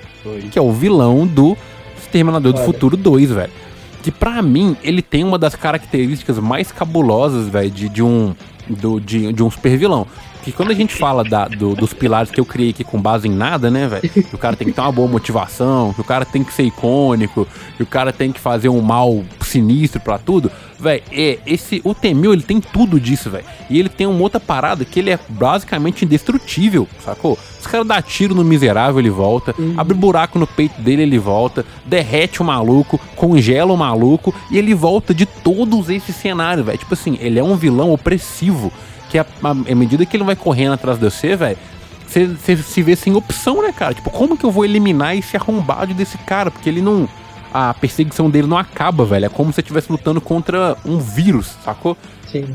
Que é o vilão do Exterminador do Olha. Futuro 2, velho. Que pra mim, ele tem uma das características mais cabulosas, velho, de, de um. Do, de, de um super vilão. Que quando a gente fala da- do- dos pilares que eu criei aqui com base em nada, né, velho? Que o cara tem que ter uma boa motivação, que o cara tem que ser icônico, que o cara tem que fazer um mal sinistro pra tudo. Velho, é, esse, o Temil, ele tem tudo disso, velho. E ele tem uma outra parada que ele é basicamente indestrutível, sacou? Os caras dão tiro no miserável, ele volta. Abre buraco no peito dele, ele volta. Derrete o maluco, congela o maluco. E ele volta de todos esses cenários, velho. Tipo assim, ele é um vilão opressivo. Que a- a- à medida que ele vai correndo atrás de você, velho, você se vê sem opção, né, cara? Tipo, como que eu vou eliminar esse arrombado desse cara? Porque ele não. A perseguição dele não acaba, velho. É como se você estivesse lutando contra um vírus, sacou? Sim.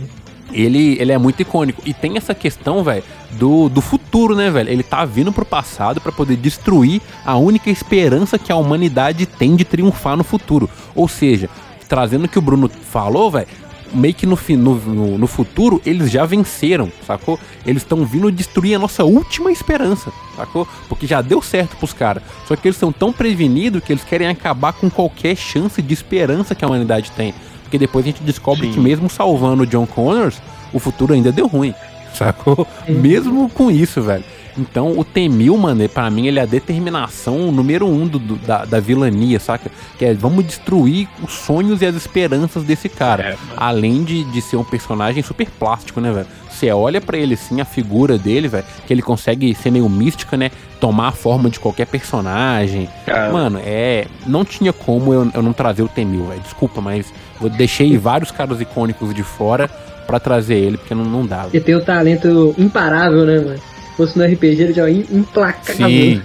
Ele, ele é muito icônico. E tem essa questão, velho, do, do futuro, né, velho? Ele tá vindo pro passado para poder destruir a única esperança que a humanidade tem de triunfar no futuro. Ou seja, trazendo o que o Bruno falou, velho, meio que no, no, no, futuro eles já venceram, sacou? Eles estão vindo destruir a nossa última esperança, sacou? Porque já deu certo pros caras. Só que eles são tão prevenidos que eles querem acabar com qualquer chance de esperança que a humanidade tem. Porque depois a gente descobre Sim. que mesmo salvando o John Connors, o futuro ainda deu ruim, sacou? Mesmo com isso, velho. Então o Temil, mano, para mim ele é a determinação número um do, do, da, da vilania, saca? Que é vamos destruir os sonhos e as esperanças desse cara. É, Além de, de ser um personagem super plástico, né, velho? Você olha para ele assim, a figura dele, velho, que ele consegue ser meio mística, né? Tomar a forma de qualquer personagem. Cara. Mano, é. Não tinha como eu, eu não trazer o Temil, velho. Desculpa, mas eu deixei vários caras icônicos de fora para trazer ele, porque não, não dava. E tem o talento imparável, né, mano? Fosse no RPG, ele já ia emplacar Sim.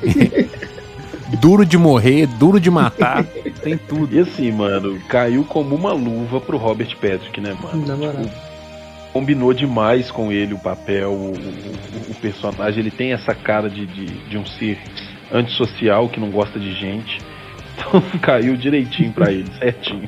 duro de morrer, duro de matar, tem tudo. E assim, mano, caiu como uma luva pro Robert Patrick, né, mano? Na moral. Tipo, combinou demais com ele o papel, o, o, o personagem. Ele tem essa cara de, de, de, um ser antissocial que não gosta de gente. Então caiu direitinho pra ele, certinho.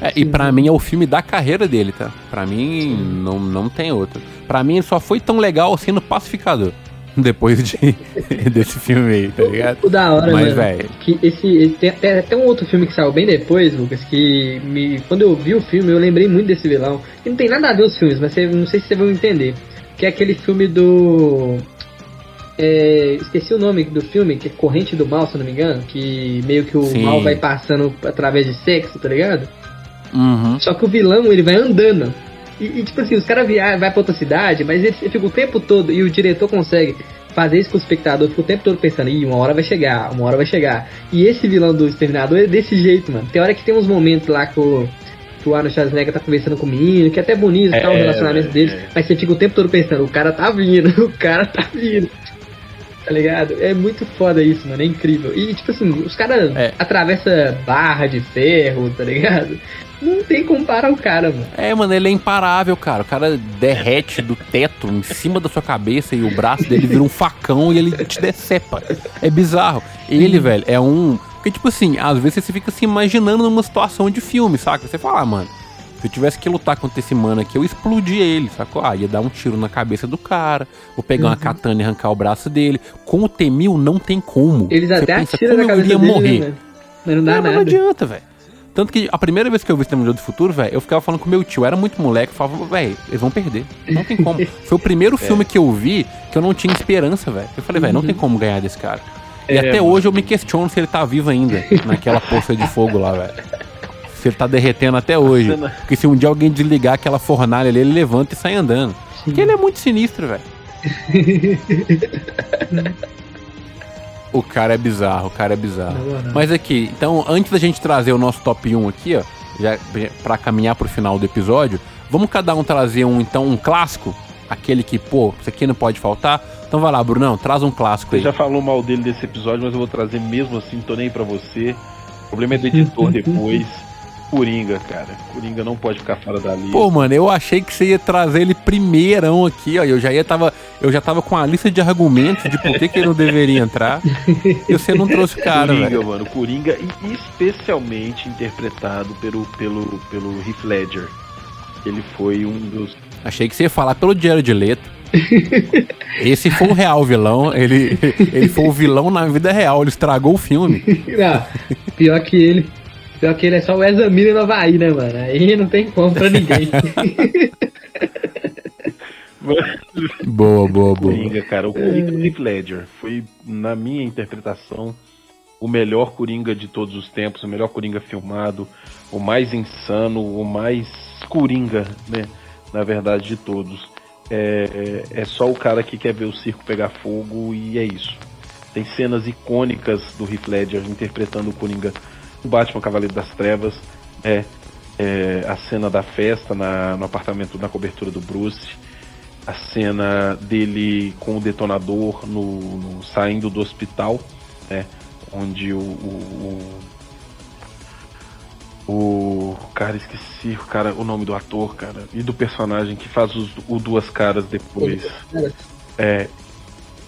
É, e para mim é o filme da carreira dele, tá? Para mim não, não tem outro. Para mim só foi tão legal assim no Pacificador. Depois de, desse filme aí, tá ligado? O da hora, Mas, velho. Que esse, tem, tem até um outro filme que saiu bem depois, Lucas, que me, quando eu vi o filme eu lembrei muito desse vilão. E não tem nada a ver os filmes, mas você, não sei se vocês vão entender. Que é aquele filme do. É, esqueci o nome do filme, que é Corrente do Mal, se não me engano. Que meio que o Sim. mal vai passando através de sexo, tá ligado? Uhum. Só que o vilão, ele vai andando. E, e tipo assim, os caras vai pra outra cidade, mas ele fica o tempo todo, e o diretor consegue fazer isso com o espectador, fica o tempo todo pensando, ih, uma hora vai chegar, uma hora vai chegar. E esse vilão do Exterminador é desse jeito, mano. Tem hora que tem uns momentos lá que o, que o Arnold Schwarzenegger tá conversando com o menino, que é até bonito, é, tá, o relacionamento é, deles, é. mas você fica o tempo todo pensando, o cara tá vindo, o cara tá vindo. Tá ligado? É muito foda isso, mano. É incrível. E, tipo assim, os caras é. atravessam barra de ferro, tá ligado? Não tem como parar o cara, mano. É, mano, ele é imparável, cara. O cara derrete do teto em cima da sua cabeça e o braço dele vira um facão e ele te decepa. É bizarro. Ele, velho, é um. Porque, tipo assim, às vezes você fica se imaginando numa situação de filme, saca? Você fala, ah, mano, se eu tivesse que lutar contra esse mano aqui, eu explodia ele, sacou? Ah, ia dar um tiro na cabeça do cara, vou pegar uhum. uma katana e arrancar o braço dele. Com o Temil não tem como. Eles Você até pensa, atiram na cabeça dele, morrer. Né? Mas não dá não, nada. Não adianta, velho. Tanto que a primeira vez que eu vi Exterminador do Futuro, velho, eu ficava falando com meu tio, era muito moleque, falava, velho, eles vão perder. Não tem como. Foi o primeiro é. filme que eu vi que eu não tinha esperança, velho. Eu falei, velho, não tem uhum. como ganhar desse cara. E é, até mano. hoje eu me questiono se ele tá vivo ainda, naquela poça de fogo lá, velho. Se ele tá derretendo até hoje. Cena... Porque se um dia alguém desligar aquela fornalha ali, ele levanta e sai andando. Sim. Porque ele é muito sinistro, velho. O cara é bizarro, o cara é bizarro. Não, não. Mas aqui, então, antes da gente trazer o nosso top 1 aqui, ó, já para caminhar pro final do episódio, vamos cada um trazer um então um clássico, aquele que, pô, isso aqui não pode faltar. Então vai lá, Brunão, traz um clássico aí. Você já falou mal dele desse episódio, mas eu vou trazer mesmo assim, tô nem pra você. O problema é do editor depois. Coringa, cara. Coringa não pode ficar fora da lista. Pô, mano, eu achei que você ia trazer ele primeirão aqui, ó. Eu já ia tava, eu já tava com a lista de argumentos de por que, que ele não deveria entrar. e você não trouxe o cara, Coringa, velho. mano. Coringa especialmente interpretado pelo pelo pelo Heath Ledger. Ele foi um dos Achei que você ia falar pelo Jared Leto. Esse foi o real vilão. Ele, ele foi o vilão na vida real. Ele estragou o filme. Não, pior que ele. Pior que ele é só o Ezra Miller no Havaí, né, mano? Aí não tem como pra ninguém. boa, boa, boa. Coringa, cara. O Coringa do Heath Ledger foi, na minha interpretação, o melhor Coringa de todos os tempos, o melhor Coringa filmado, o mais insano, o mais Coringa, né? Na verdade, de todos. É, é, é só o cara que quer ver o circo pegar fogo e é isso. Tem cenas icônicas do Heath Ledger interpretando o Coringa o Batman Cavaleiro das Trevas, é, é a cena da festa na, no apartamento, na cobertura do Bruce. a cena dele com o detonador no, no saindo do hospital, né? Onde o, o, o, o cara esqueci o cara o nome do ator, cara, e do personagem que faz os, o duas caras depois. É,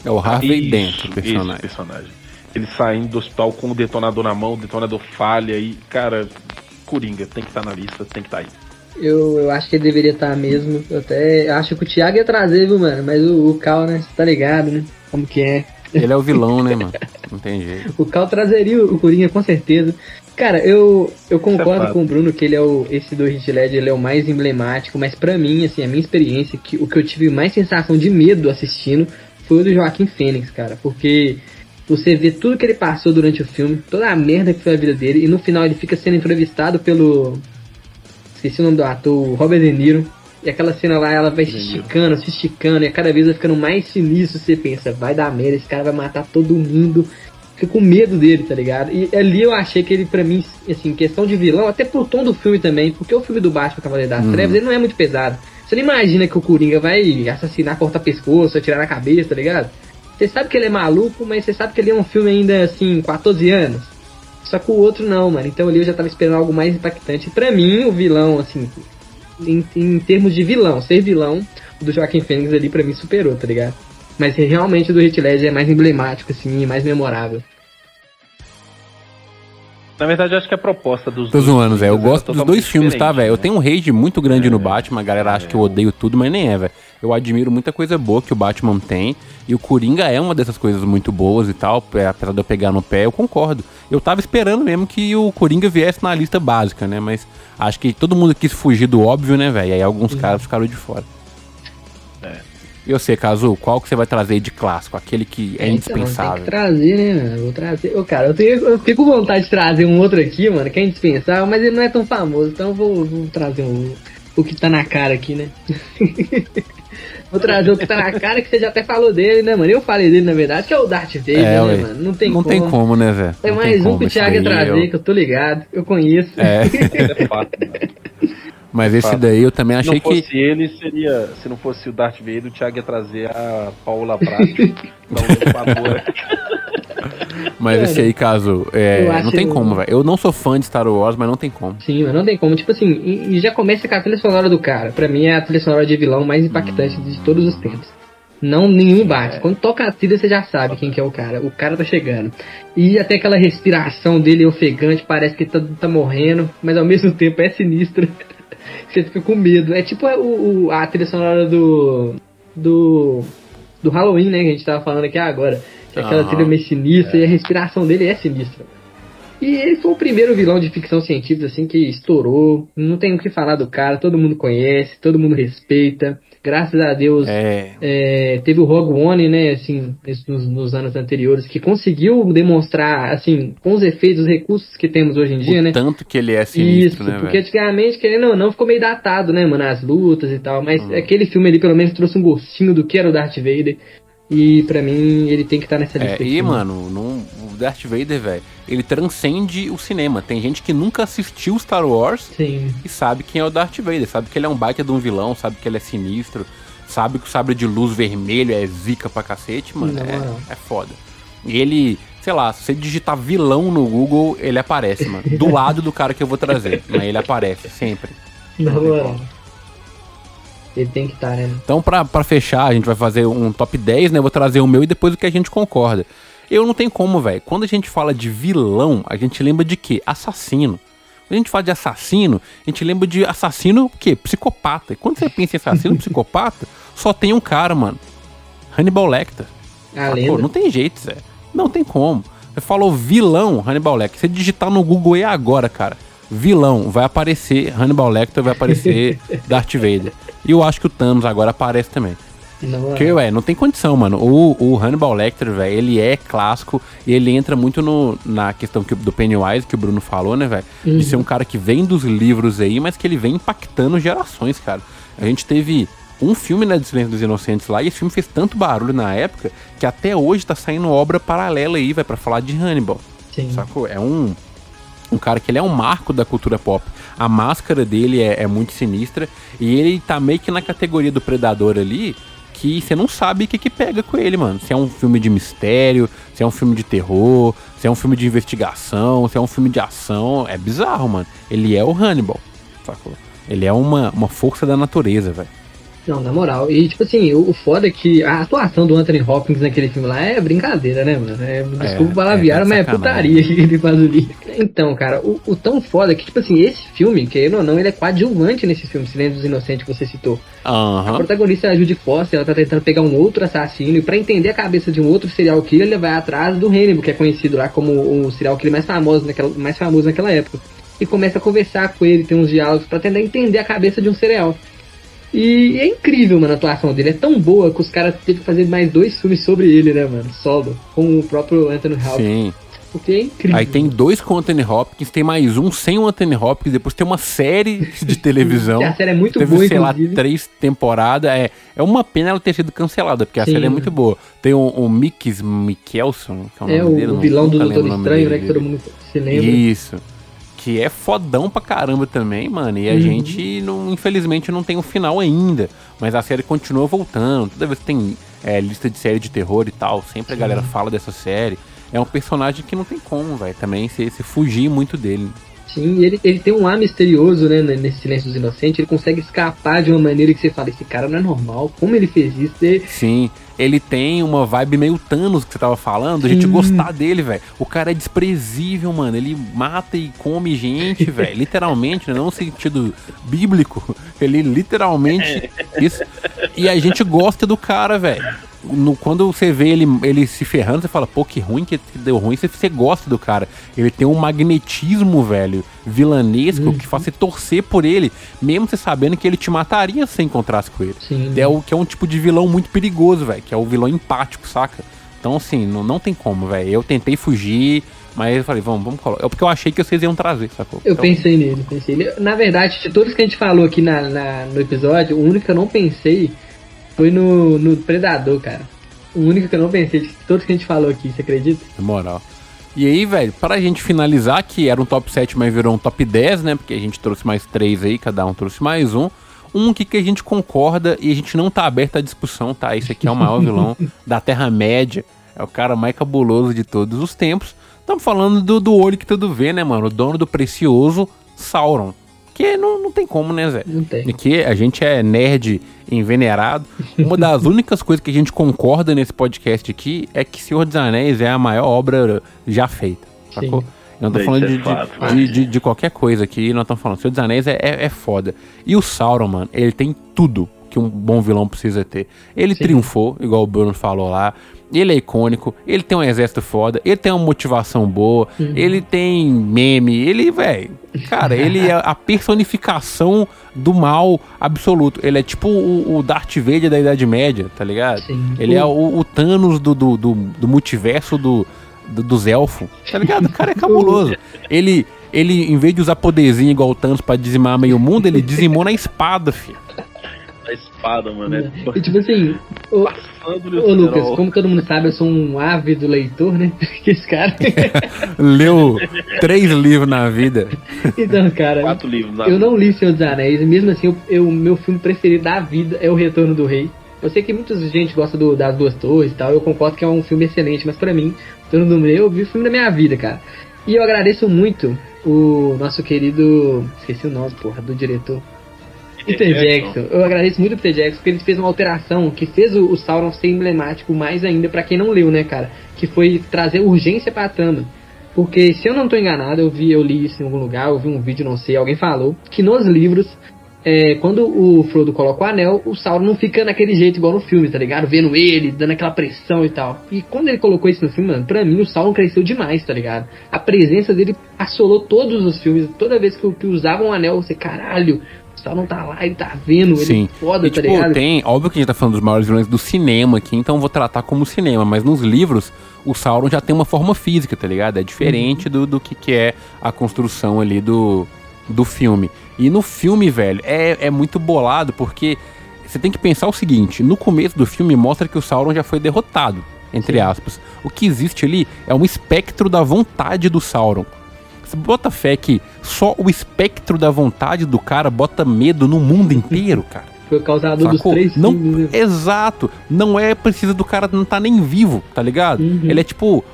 É o Harvey isso, Dent, o personagem. personagem. Ele saindo do hospital com o detonador na mão, o detonador falha e, cara, Coringa tem que estar na lista, tem que estar aí. Eu, eu acho que ele deveria estar mesmo. Eu até acho que o Thiago ia trazer, viu, mano? Mas o, o Cal, né? Você tá ligado, né? Como que é? Ele é o vilão, né, mano? Não tem jeito. O Cal trazeria o Coringa com certeza. Cara, eu, eu concordo fato. com o Bruno que ele é o esse do Hit Led, ele é o mais emblemático, mas pra mim, assim, a minha experiência, que o que eu tive mais sensação de medo assistindo foi o do Joaquim Fênix, cara, porque você vê tudo que ele passou durante o filme, toda a merda que foi a vida dele, e no final ele fica sendo entrevistado pelo esqueci o nome do ator, Robert De Niro. E aquela cena lá, ela vai se esticando, se esticando, e cada vez vai ficando mais sinistro. Você pensa, vai dar merda, esse cara vai matar todo mundo. Fica com medo dele, tá ligado? E ali eu achei que ele, pra mim, assim, questão de vilão, até pro tom do filme também, porque o filme do Batman Cavaleiro das Uhum. Trevas, ele não é muito pesado. Você não imagina que o Coringa vai assassinar, cortar pescoço, atirar na cabeça, tá ligado? Você sabe que ele é maluco, mas você sabe que ele é um filme ainda, assim, 14 anos. Só que o outro não, mano. Então ali eu já tava esperando algo mais impactante. Pra mim, o vilão, assim, em, em termos de vilão, ser vilão, do Joaquim Fênix ali pra mim superou, tá ligado? Mas realmente o do Heath Ledger é mais emblemático, assim, e mais memorável. Na verdade, eu acho que a proposta dos Tô zoando, Zé. Eu é gosto dos dois filmes, tá, velho? Eu né? tenho um rage muito grande no Batman. A galera acha que eu odeio tudo, mas nem é, velho. Eu admiro muita coisa boa que o Batman tem. E o Coringa é uma dessas coisas muito boas e tal. é, Apesar de eu pegar no pé, eu concordo. Eu tava esperando mesmo que o Coringa viesse na lista básica, né? Mas acho que todo mundo quis fugir do óbvio, né, velho? E aí alguns caras ficaram de fora. É. E você, Cazu, qual que você vai trazer de clássico? Aquele que é Então, indispensável. que trazer, né, mano? Vou trazer. Ô, cara, eu, tenho, eu fiquei com vontade de trazer um outro aqui, mano, que é indispensável, mas ele não é tão famoso, então eu vou, vou trazer um, o que tá na cara aqui, né? vou trazer o que tá na cara, que você já até falou dele, né, mano? Eu falei dele, na verdade, que é o Darth Vader, É, né, ué. mano? Não tem não como. tem como, né, Zé? É Não tem mais um que o Thiago ia trazer, eu- que eu tô ligado, eu conheço. É, É fato, né? Mas esse Fato. daí eu também Se achei não fosse que. ele, seria. Se não fosse o Darth Vader, o Thiago ia trazer a Paula usurpadora. Mas Cara, esse aí, caso. é, não tem como, velho. Eu não sou fã de Star Wars, mas não tem como. Sim, mas não tem como. Tipo assim, e, já começa com a trilha sonora do cara. Pra mim é a trilha sonora de vilão mais impactante de todos os tempos. Não nenhum bate. Quando toca a trilha, você já sabe quem que é o cara. O cara tá chegando. E até aquela respiração dele ofegante, parece que tá, tá morrendo, mas ao mesmo tempo é sinistra. Você fica com medo. É tipo o, o- a trilha sonora do. do. do Halloween, né? Que a gente tava falando aqui agora. Que é aquela Aham. trilha meio sinistra e a respiração dele é sinistra. E ele foi o primeiro vilão de ficção científica, assim, que estourou. Não tem o que falar do cara, todo mundo conhece, todo mundo respeita. Graças a Deus, É. é, teve o Rogue One, né, assim, nos, nos anos anteriores, que conseguiu demonstrar, assim, com os efeitos, os recursos que temos hoje em dia, o né? tanto que ele é sinistro, Isso, né, porque velho? antigamente, querendo ou não, ficou meio datado, né, mano, as lutas e tal, mas Uhum. aquele filme ali pelo menos trouxe um gostinho do que era o Darth Vader, e pra mim ele tem que estar nessa lista É, e, né? mano, não- Darth Vader, velho, ele transcende o cinema. Tem gente que nunca assistiu Star Wars Sim, e sabe quem é o Darth Vader. Sabe que ele é um baita de um vilão, sabe que ele é sinistro, sabe que o sabre de luz vermelho é zica pra cacete, mano. Moral. É, é foda. E ele, sei lá, se você digitar vilão no Google, ele aparece, mano. Do lado do cara que eu vou trazer. Mas ele aparece, sempre. na Não moral. Ele tem que estar, né? Então, pra, pra fechar, a gente vai fazer um top 10, né? Eu vou trazer o meu e depois o que a gente concorda. Eu não tenho como, velho. Quando a gente fala de vilão, a gente lembra de quê? Assassino. Quando a gente fala de assassino, a gente lembra de assassino o quê? Psicopata. E quando você pensa em assassino psicopata, só tem um cara, mano. Hannibal Lecter. A Sacou? lenda. Não tem jeito, Zé. Não tem como. Você falou vilão, Hannibal Lecter. Se você digitar no Google aí agora, cara, vilão, vai aparecer Hannibal Lecter, vai aparecer Darth Vader. E eu acho que o Thanos agora aparece também. Na moral. Porque, ué, não tem condição, mano. O, o Hannibal Lecter, velho, ele é clássico e ele entra muito no, na questão que, do Pennywise, que o Bruno falou, né, velho? Uhum. De ser um cara que vem dos livros aí, mas que ele vem impactando gerações, cara. A gente teve um filme, né, de Silêncio dos Inocentes lá, e esse filme fez tanto barulho na época que até hoje tá saindo obra paralela aí, vai para falar de Hannibal. Sim. Sacou? É um. um cara que ele é um marco da cultura pop. A máscara dele é, é muito sinistra e ele tá meio que na categoria do predador ali, que você não sabe o que, que pega com ele, mano. Se é um filme de mistério, se é um filme de terror, se é um filme de investigação, se é um filme de ação. É bizarro, mano. Ele é o Hannibal, sacou? Ele é uma, uma força da natureza, velho. Não, na moral. E, tipo assim, o, o foda é que a atuação do Anthony Hopkins naquele filme lá é brincadeira, né, mano? É, desculpa o palavrear, é, mas é putaria que ele faz ali. Então, cara, o, o, tão foda é que, tipo assim, esse filme, querendo ou não, ele é coadjuvante nesse filme, Silêncio dos Inocentes que você citou. Uhum. A protagonista é a Judy Foster, ela tá tentando pegar um outro assassino e pra entender a cabeça de um outro serial killer, ele vai atrás do Hannibal, que é conhecido lá como o serial killer mais famoso naquela, mais famoso naquela época. E começa a conversar com ele, tem uns diálogos para tentar entender a cabeça de um serial. E é incrível, mano, a atuação dele. É tão boa que os caras teve que fazer mais dois filmes sobre ele, né, mano? Solo. Com o próprio Anthony Hopkins. Sim. Porque é incrível. Aí tem dois com o Anthony Hopkins, tem mais um sem o Anthony Hopkins, depois tem uma série de televisão. a série é muito teve, boa, sei inclusive. lá, três temporadas. É, é uma pena ela ter sido cancelada, porque a Sim, série é muito boa. Tem o, o Mikkelson, que é o É nome o, dele. o não- vilão do Doutor o Estranho, né? Que todo mundo se lembra. Isso. Que é fodão pra caramba também, mano. E a Uhum. gente, não, infelizmente, não tem o final ainda. Mas a série continua voltando. Toda vez que tem é, lista de série de terror e tal, sempre a galera fala dessa série. É um personagem que não tem como, velho. Também se, se fugir muito dele. Sim, ele, ele tem um ar misterioso, né? Nesse Silêncio dos Inocentes. Ele consegue escapar de uma maneira que você fala: esse cara não é normal. Como ele fez isso? E- Sim, ele tem uma vibe meio Thanos que você tava falando, a gente Sim. gostar dele, velho. O cara é desprezível, mano. Ele mata e come gente, velho. Literalmente, né? não no sentido bíblico. Ele literalmente isso. E a gente gosta do cara, velho. No, quando você vê ele, ele se ferrando, você fala, pô, que ruim que deu ruim, você, você gosta do cara. Ele tem um magnetismo, velho, vilanesco, que faz você torcer por ele, mesmo você sabendo que ele te mataria se você encontrasse com ele. Sim. É o que é um tipo de vilão muito perigoso, velho. Que é o vilão empático, saca? Então, assim, não, não tem como, velho. Eu tentei fugir, mas eu falei, vamos, vamos colocar. É porque eu achei que vocês iam trazer, sacou? Eu Então, pensei nele, pensei nele. Na verdade, de todos que a gente falou aqui na, na- no episódio, o único que eu não pensei foi no, no Predador, cara. O único que eu não pensei de todos que a gente falou aqui, você acredita? Na moral. E aí, velho, pra gente finalizar, que era um top 7, mas virou um top 10, né? Porque a gente trouxe mais três aí, cada um trouxe mais um. Um que, que a gente concorda e a gente não tá aberto à discussão, tá? Esse aqui é o maior vilão da Terra-média. É o cara mais cabuloso de todos os tempos. Estamos falando do, do olho que tudo vê, né, mano? O dono do precioso Sauron. Que não, não tem como, né, Zé? Não tem. Aqui a gente é nerd envenenado. Uma das únicas coisas que a gente concorda nesse podcast aqui é que Senhor dos Anéis é a maior obra já feita. Sacou? Sim. Eu não tô falando é de, de, de- de qualquer coisa aqui, nós estamos falando. Senhor dos Anéis é, é, é foda. E o Sauron, mano, ele tem tudo que um bom vilão precisa ter. Ele Sim. triunfou, igual o Bruno falou lá. Ele é icônico, ele tem um exército foda, ele tem uma motivação boa, Uhum. ele tem meme, ele, velho. Cara, ele é a personificação do mal absoluto. Ele é tipo o, o Darth Vader da Idade Média, tá ligado? Sim. Ele é o, o Thanos do, do, do, do multiverso do, do- dos elfos, tá ligado? O cara é cabuloso. Ele, ele, em vez de usar poderzinho igual o Thanos pra dizimar meio mundo, ele dizimou na espada, filho. A espada, mano. É E tipo assim, ô, Lucas, como todo mundo sabe, eu sou um ávido leitor, né? Que esse cara. Leu três livros na vida. então, cara. Quatro livros na Eu não li Senhor dos Anéis, e mesmo assim, o meu filme preferido da vida é O Retorno do Rei. Eu sei que muita gente gosta do- das duas torres e tal, eu concordo que é um filme excelente, mas pra mim, O Retorno do Rei, eu vi o filme da minha vida, cara. E eu agradeço muito o nosso querido. Esqueci o nome, porra, do diretor. Peter Jackson. Eu agradeço muito o Peter Jackson porque ele fez uma alteração que fez o, o Sauron ser emblemático mais ainda pra quem não leu, né, cara? Que foi trazer urgência pra trama. Porque se eu não tô enganado, eu vi, eu li isso em algum lugar, eu vi um vídeo, não sei, alguém falou que nos livros, é, quando o Frodo coloca o anel, o Sauron não fica naquele jeito igual no filme, tá ligado? Vendo ele, dando aquela pressão e tal. E quando ele colocou isso no filme, mano, pra mim o Sauron cresceu demais, tá ligado? A presença dele assolou todos os filmes. Toda vez que, que usava um anel, você, caralho, o Sauron tá lá, ele tá vendo, ele Sim. é foda, E, tá tipo, ligado? tem. Óbvio que a gente tá falando dos maiores vilões do cinema aqui, então eu vou tratar como cinema, mas nos livros, o Sauron já tem uma forma física, tá ligado? É diferente Uhum. do, do que, que é a construção ali do, do filme. E no filme, velho, é, é muito bolado, porque você tem que pensar o seguinte: no começo do filme mostra que o Sauron já foi derrotado, entre aspas. O que existe ali é um espectro da vontade do Sauron. Você bota fé que só o espectro da vontade do cara bota medo no mundo inteiro, cara. Foi o causador dos três não, né? Exato. Não é preciso do cara não tá nem vivo, tá ligado? Uhum. Ele é tipo.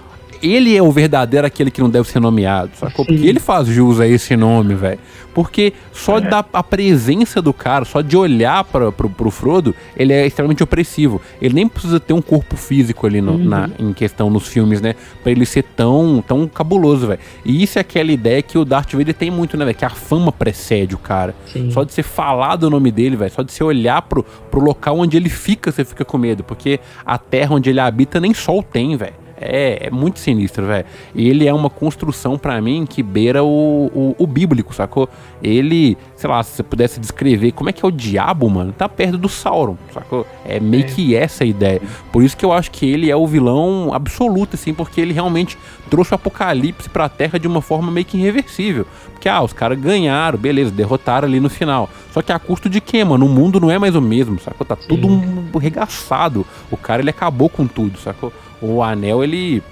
Ele é o verdadeiro aquele que não deve ser nomeado, sacou? Sim. Porque ele faz jus a esse nome, velho. Porque só da a presença do cara, só de olhar pra, pro, pro Frodo, ele é extremamente opressivo. Ele nem precisa ter um corpo físico ali no- na, em questão nos filmes, né? Pra ele ser tão, tão cabuloso, velho. E isso é aquela ideia que o Darth Vader tem muito, né, velho? Que a fama precede o cara. Sim. Só de você falar do nome dele, velho, só de você olhar pro, pro local onde ele fica, você fica com medo. Porque a terra onde ele habita nem sol tem, velho. É, é muito sinistro, velho. Ele é uma construção pra mim que beira o, o, o bíblico, sacou? Ele, sei lá, se você pudesse descrever como é que é o diabo, mano, tá perto do Sauron, sacou? É meio É. que essa a ideia. Por isso que eu acho que ele é o vilão absoluto, assim, porque ele realmente trouxe o apocalipse pra terra de uma forma meio que irreversível. Porque, ah, os caras ganharam, beleza, derrotaram ali no final. Só que a custo de quê, mano? O mundo não é mais o mesmo, sacou? Tá tudo um regaçado. O cara, ele acabou com tudo, sacou? O anel, ele.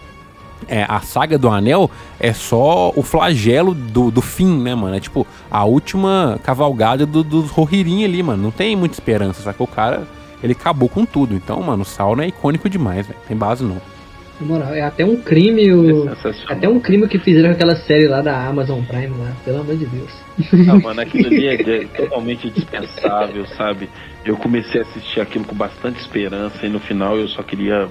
É, a saga do anel é só o flagelo do, do fim, né, mano? É tipo a última cavalgada do, dos Rohirrim ali, mano. Não tem muita esperança, sacou? O cara, ele acabou com tudo. Então, mano, o Sauron é icônico demais, velho. Tem base não. Na moral, é até um crime o... É. Até um crime que fizeram com aquela série lá da Amazon Prime lá, pelo amor de Deus. Ah, mano, aquilo ali é, é totalmente dispensável, sabe? Eu comecei a assistir aquilo com bastante esperança e no final eu só queria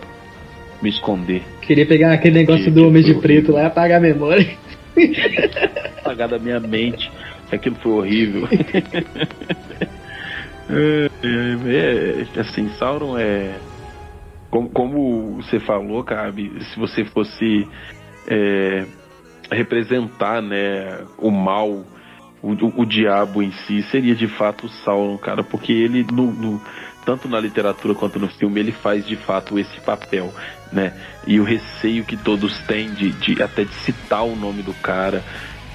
me esconder. Queria pegar aquele negócio Que- do Homem de Preto horrível. lá e apagar a memória. Apagar da minha mente. Aquilo foi horrível. é, é, é, assim, Sauron é. Como, como você falou, Cabe, se você fosse é, representar né, o mal, o, o, o diabo em si, seria de fato o Sauron, cara, porque ele, no, no- tanto na literatura quanto no filme, ele faz de fato esse papel, né? E o receio que todos têm de, de até de citar o nome do cara,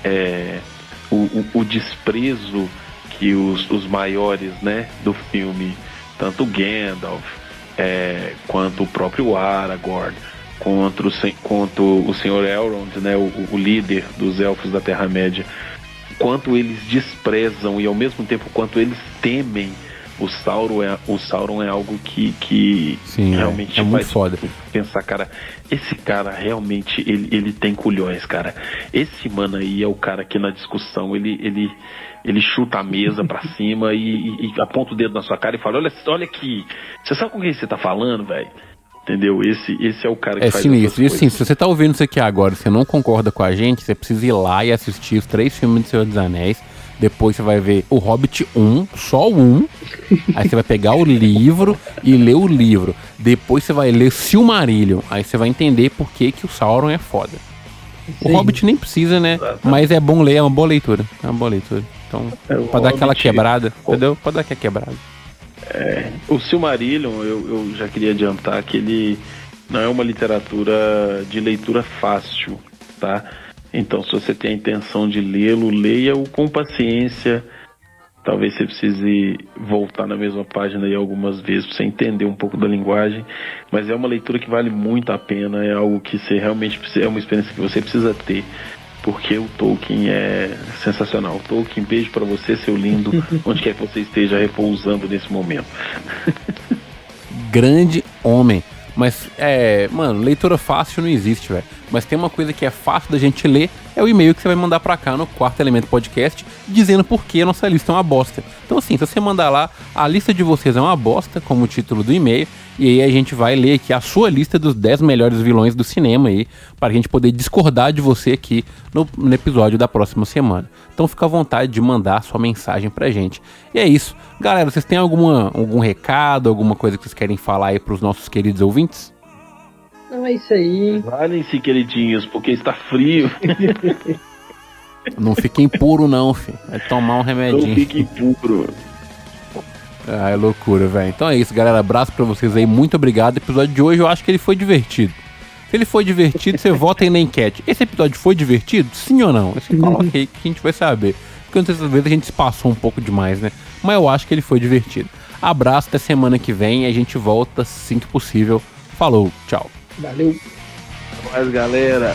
é, o, o, o desprezo que os, os maiores né, do filme, tanto Gandalf é, quanto o próprio Aragorn, contra o, sen- quanto o. Elrond, né, o, o líder dos elfos da Terra-média, quanto eles desprezam e ao mesmo tempo quanto eles temem o Sauron é, o Sauron é algo que, que Sim, é. realmente É muito faz foda. pensar, cara, esse cara realmente ele, ele tem culhões, cara. Esse mano aí é o cara que na discussão ele ele ele chuta a mesa pra cima e, e- e aponta o dedo na sua cara e fala: "Olha, olha aqui. Você sabe com quem você tá falando, velho?" Entendeu? Esse esse é o cara que É faz sinistro. E assim, se você tá ouvindo isso aqui agora você não concorda com a gente, você precisa ir lá e assistir os três filmes do Senhor dos Anéis. Depois você vai ver o Hobbit 1, só o 1. Aí você vai pegar o livro e ler o livro. Depois você vai ler Silmarillion. Aí você vai entender por que, que o Sauron é foda. O Sim. Hobbit nem precisa, né? Mas é bom ler, é uma boa leitura. É uma boa leitura. Então, É, o pra dar aquela quebrada, entendeu? Pra dar aquela quebrada. O Silmarillion, eu, eu já queria adiantar que ele não é uma literatura de leitura fácil, tá? Então, se você tem a intenção de lê-lo, leia-o com paciência. Talvez você precise voltar na mesma página aí algumas vezes para você entender um pouco da linguagem, mas é uma leitura que vale muito a pena, é algo que você realmente precisa, é uma experiência que você precisa ter, porque o Tolkien é sensacional. Tolkien, beijo para você, seu lindo, onde quer que você esteja repousando nesse momento. grande homem. Mas, é, mano, leitura fácil não existe, velho. Mas tem uma coisa que é fácil da gente ler, é o e-mail que você vai mandar pra cá no Quarto Elemento Podcast, dizendo por que a nossa lista é uma bosta. Então, assim, se você mandar lá, a lista de vocês é uma bosta, como o título do e-mail, e aí a gente vai ler aqui a sua lista dos 10 melhores vilões do cinema aí, para a gente poder discordar de você aqui no, no episódio da próxima semana. Então fica à vontade de mandar sua mensagem pra gente. E é isso. Galera, vocês têm alguma, algum recado, alguma coisa que vocês querem falar aí pros nossos queridos ouvintes? Não é isso aí. Valem-se, queridinhos, porque está frio. Não fiquem puro não, filho. Vai tomar um Não remedinho. fiquem puro. Ah, é loucura, velho. Então é isso, galera. Abraço pra vocês aí. Muito obrigado. O episódio de hoje eu acho que ele foi divertido. Se ele foi divertido, você vota aí na enquete. Esse episódio foi divertido? Sim ou não? Você coloca aí que a gente vai saber. Porque às vezes a gente se passou um pouco demais, né? Mas eu acho que ele foi divertido. Abraço até semana que vem. A gente volta assim que possível. Falou, tchau. Valeu. Mas, galera,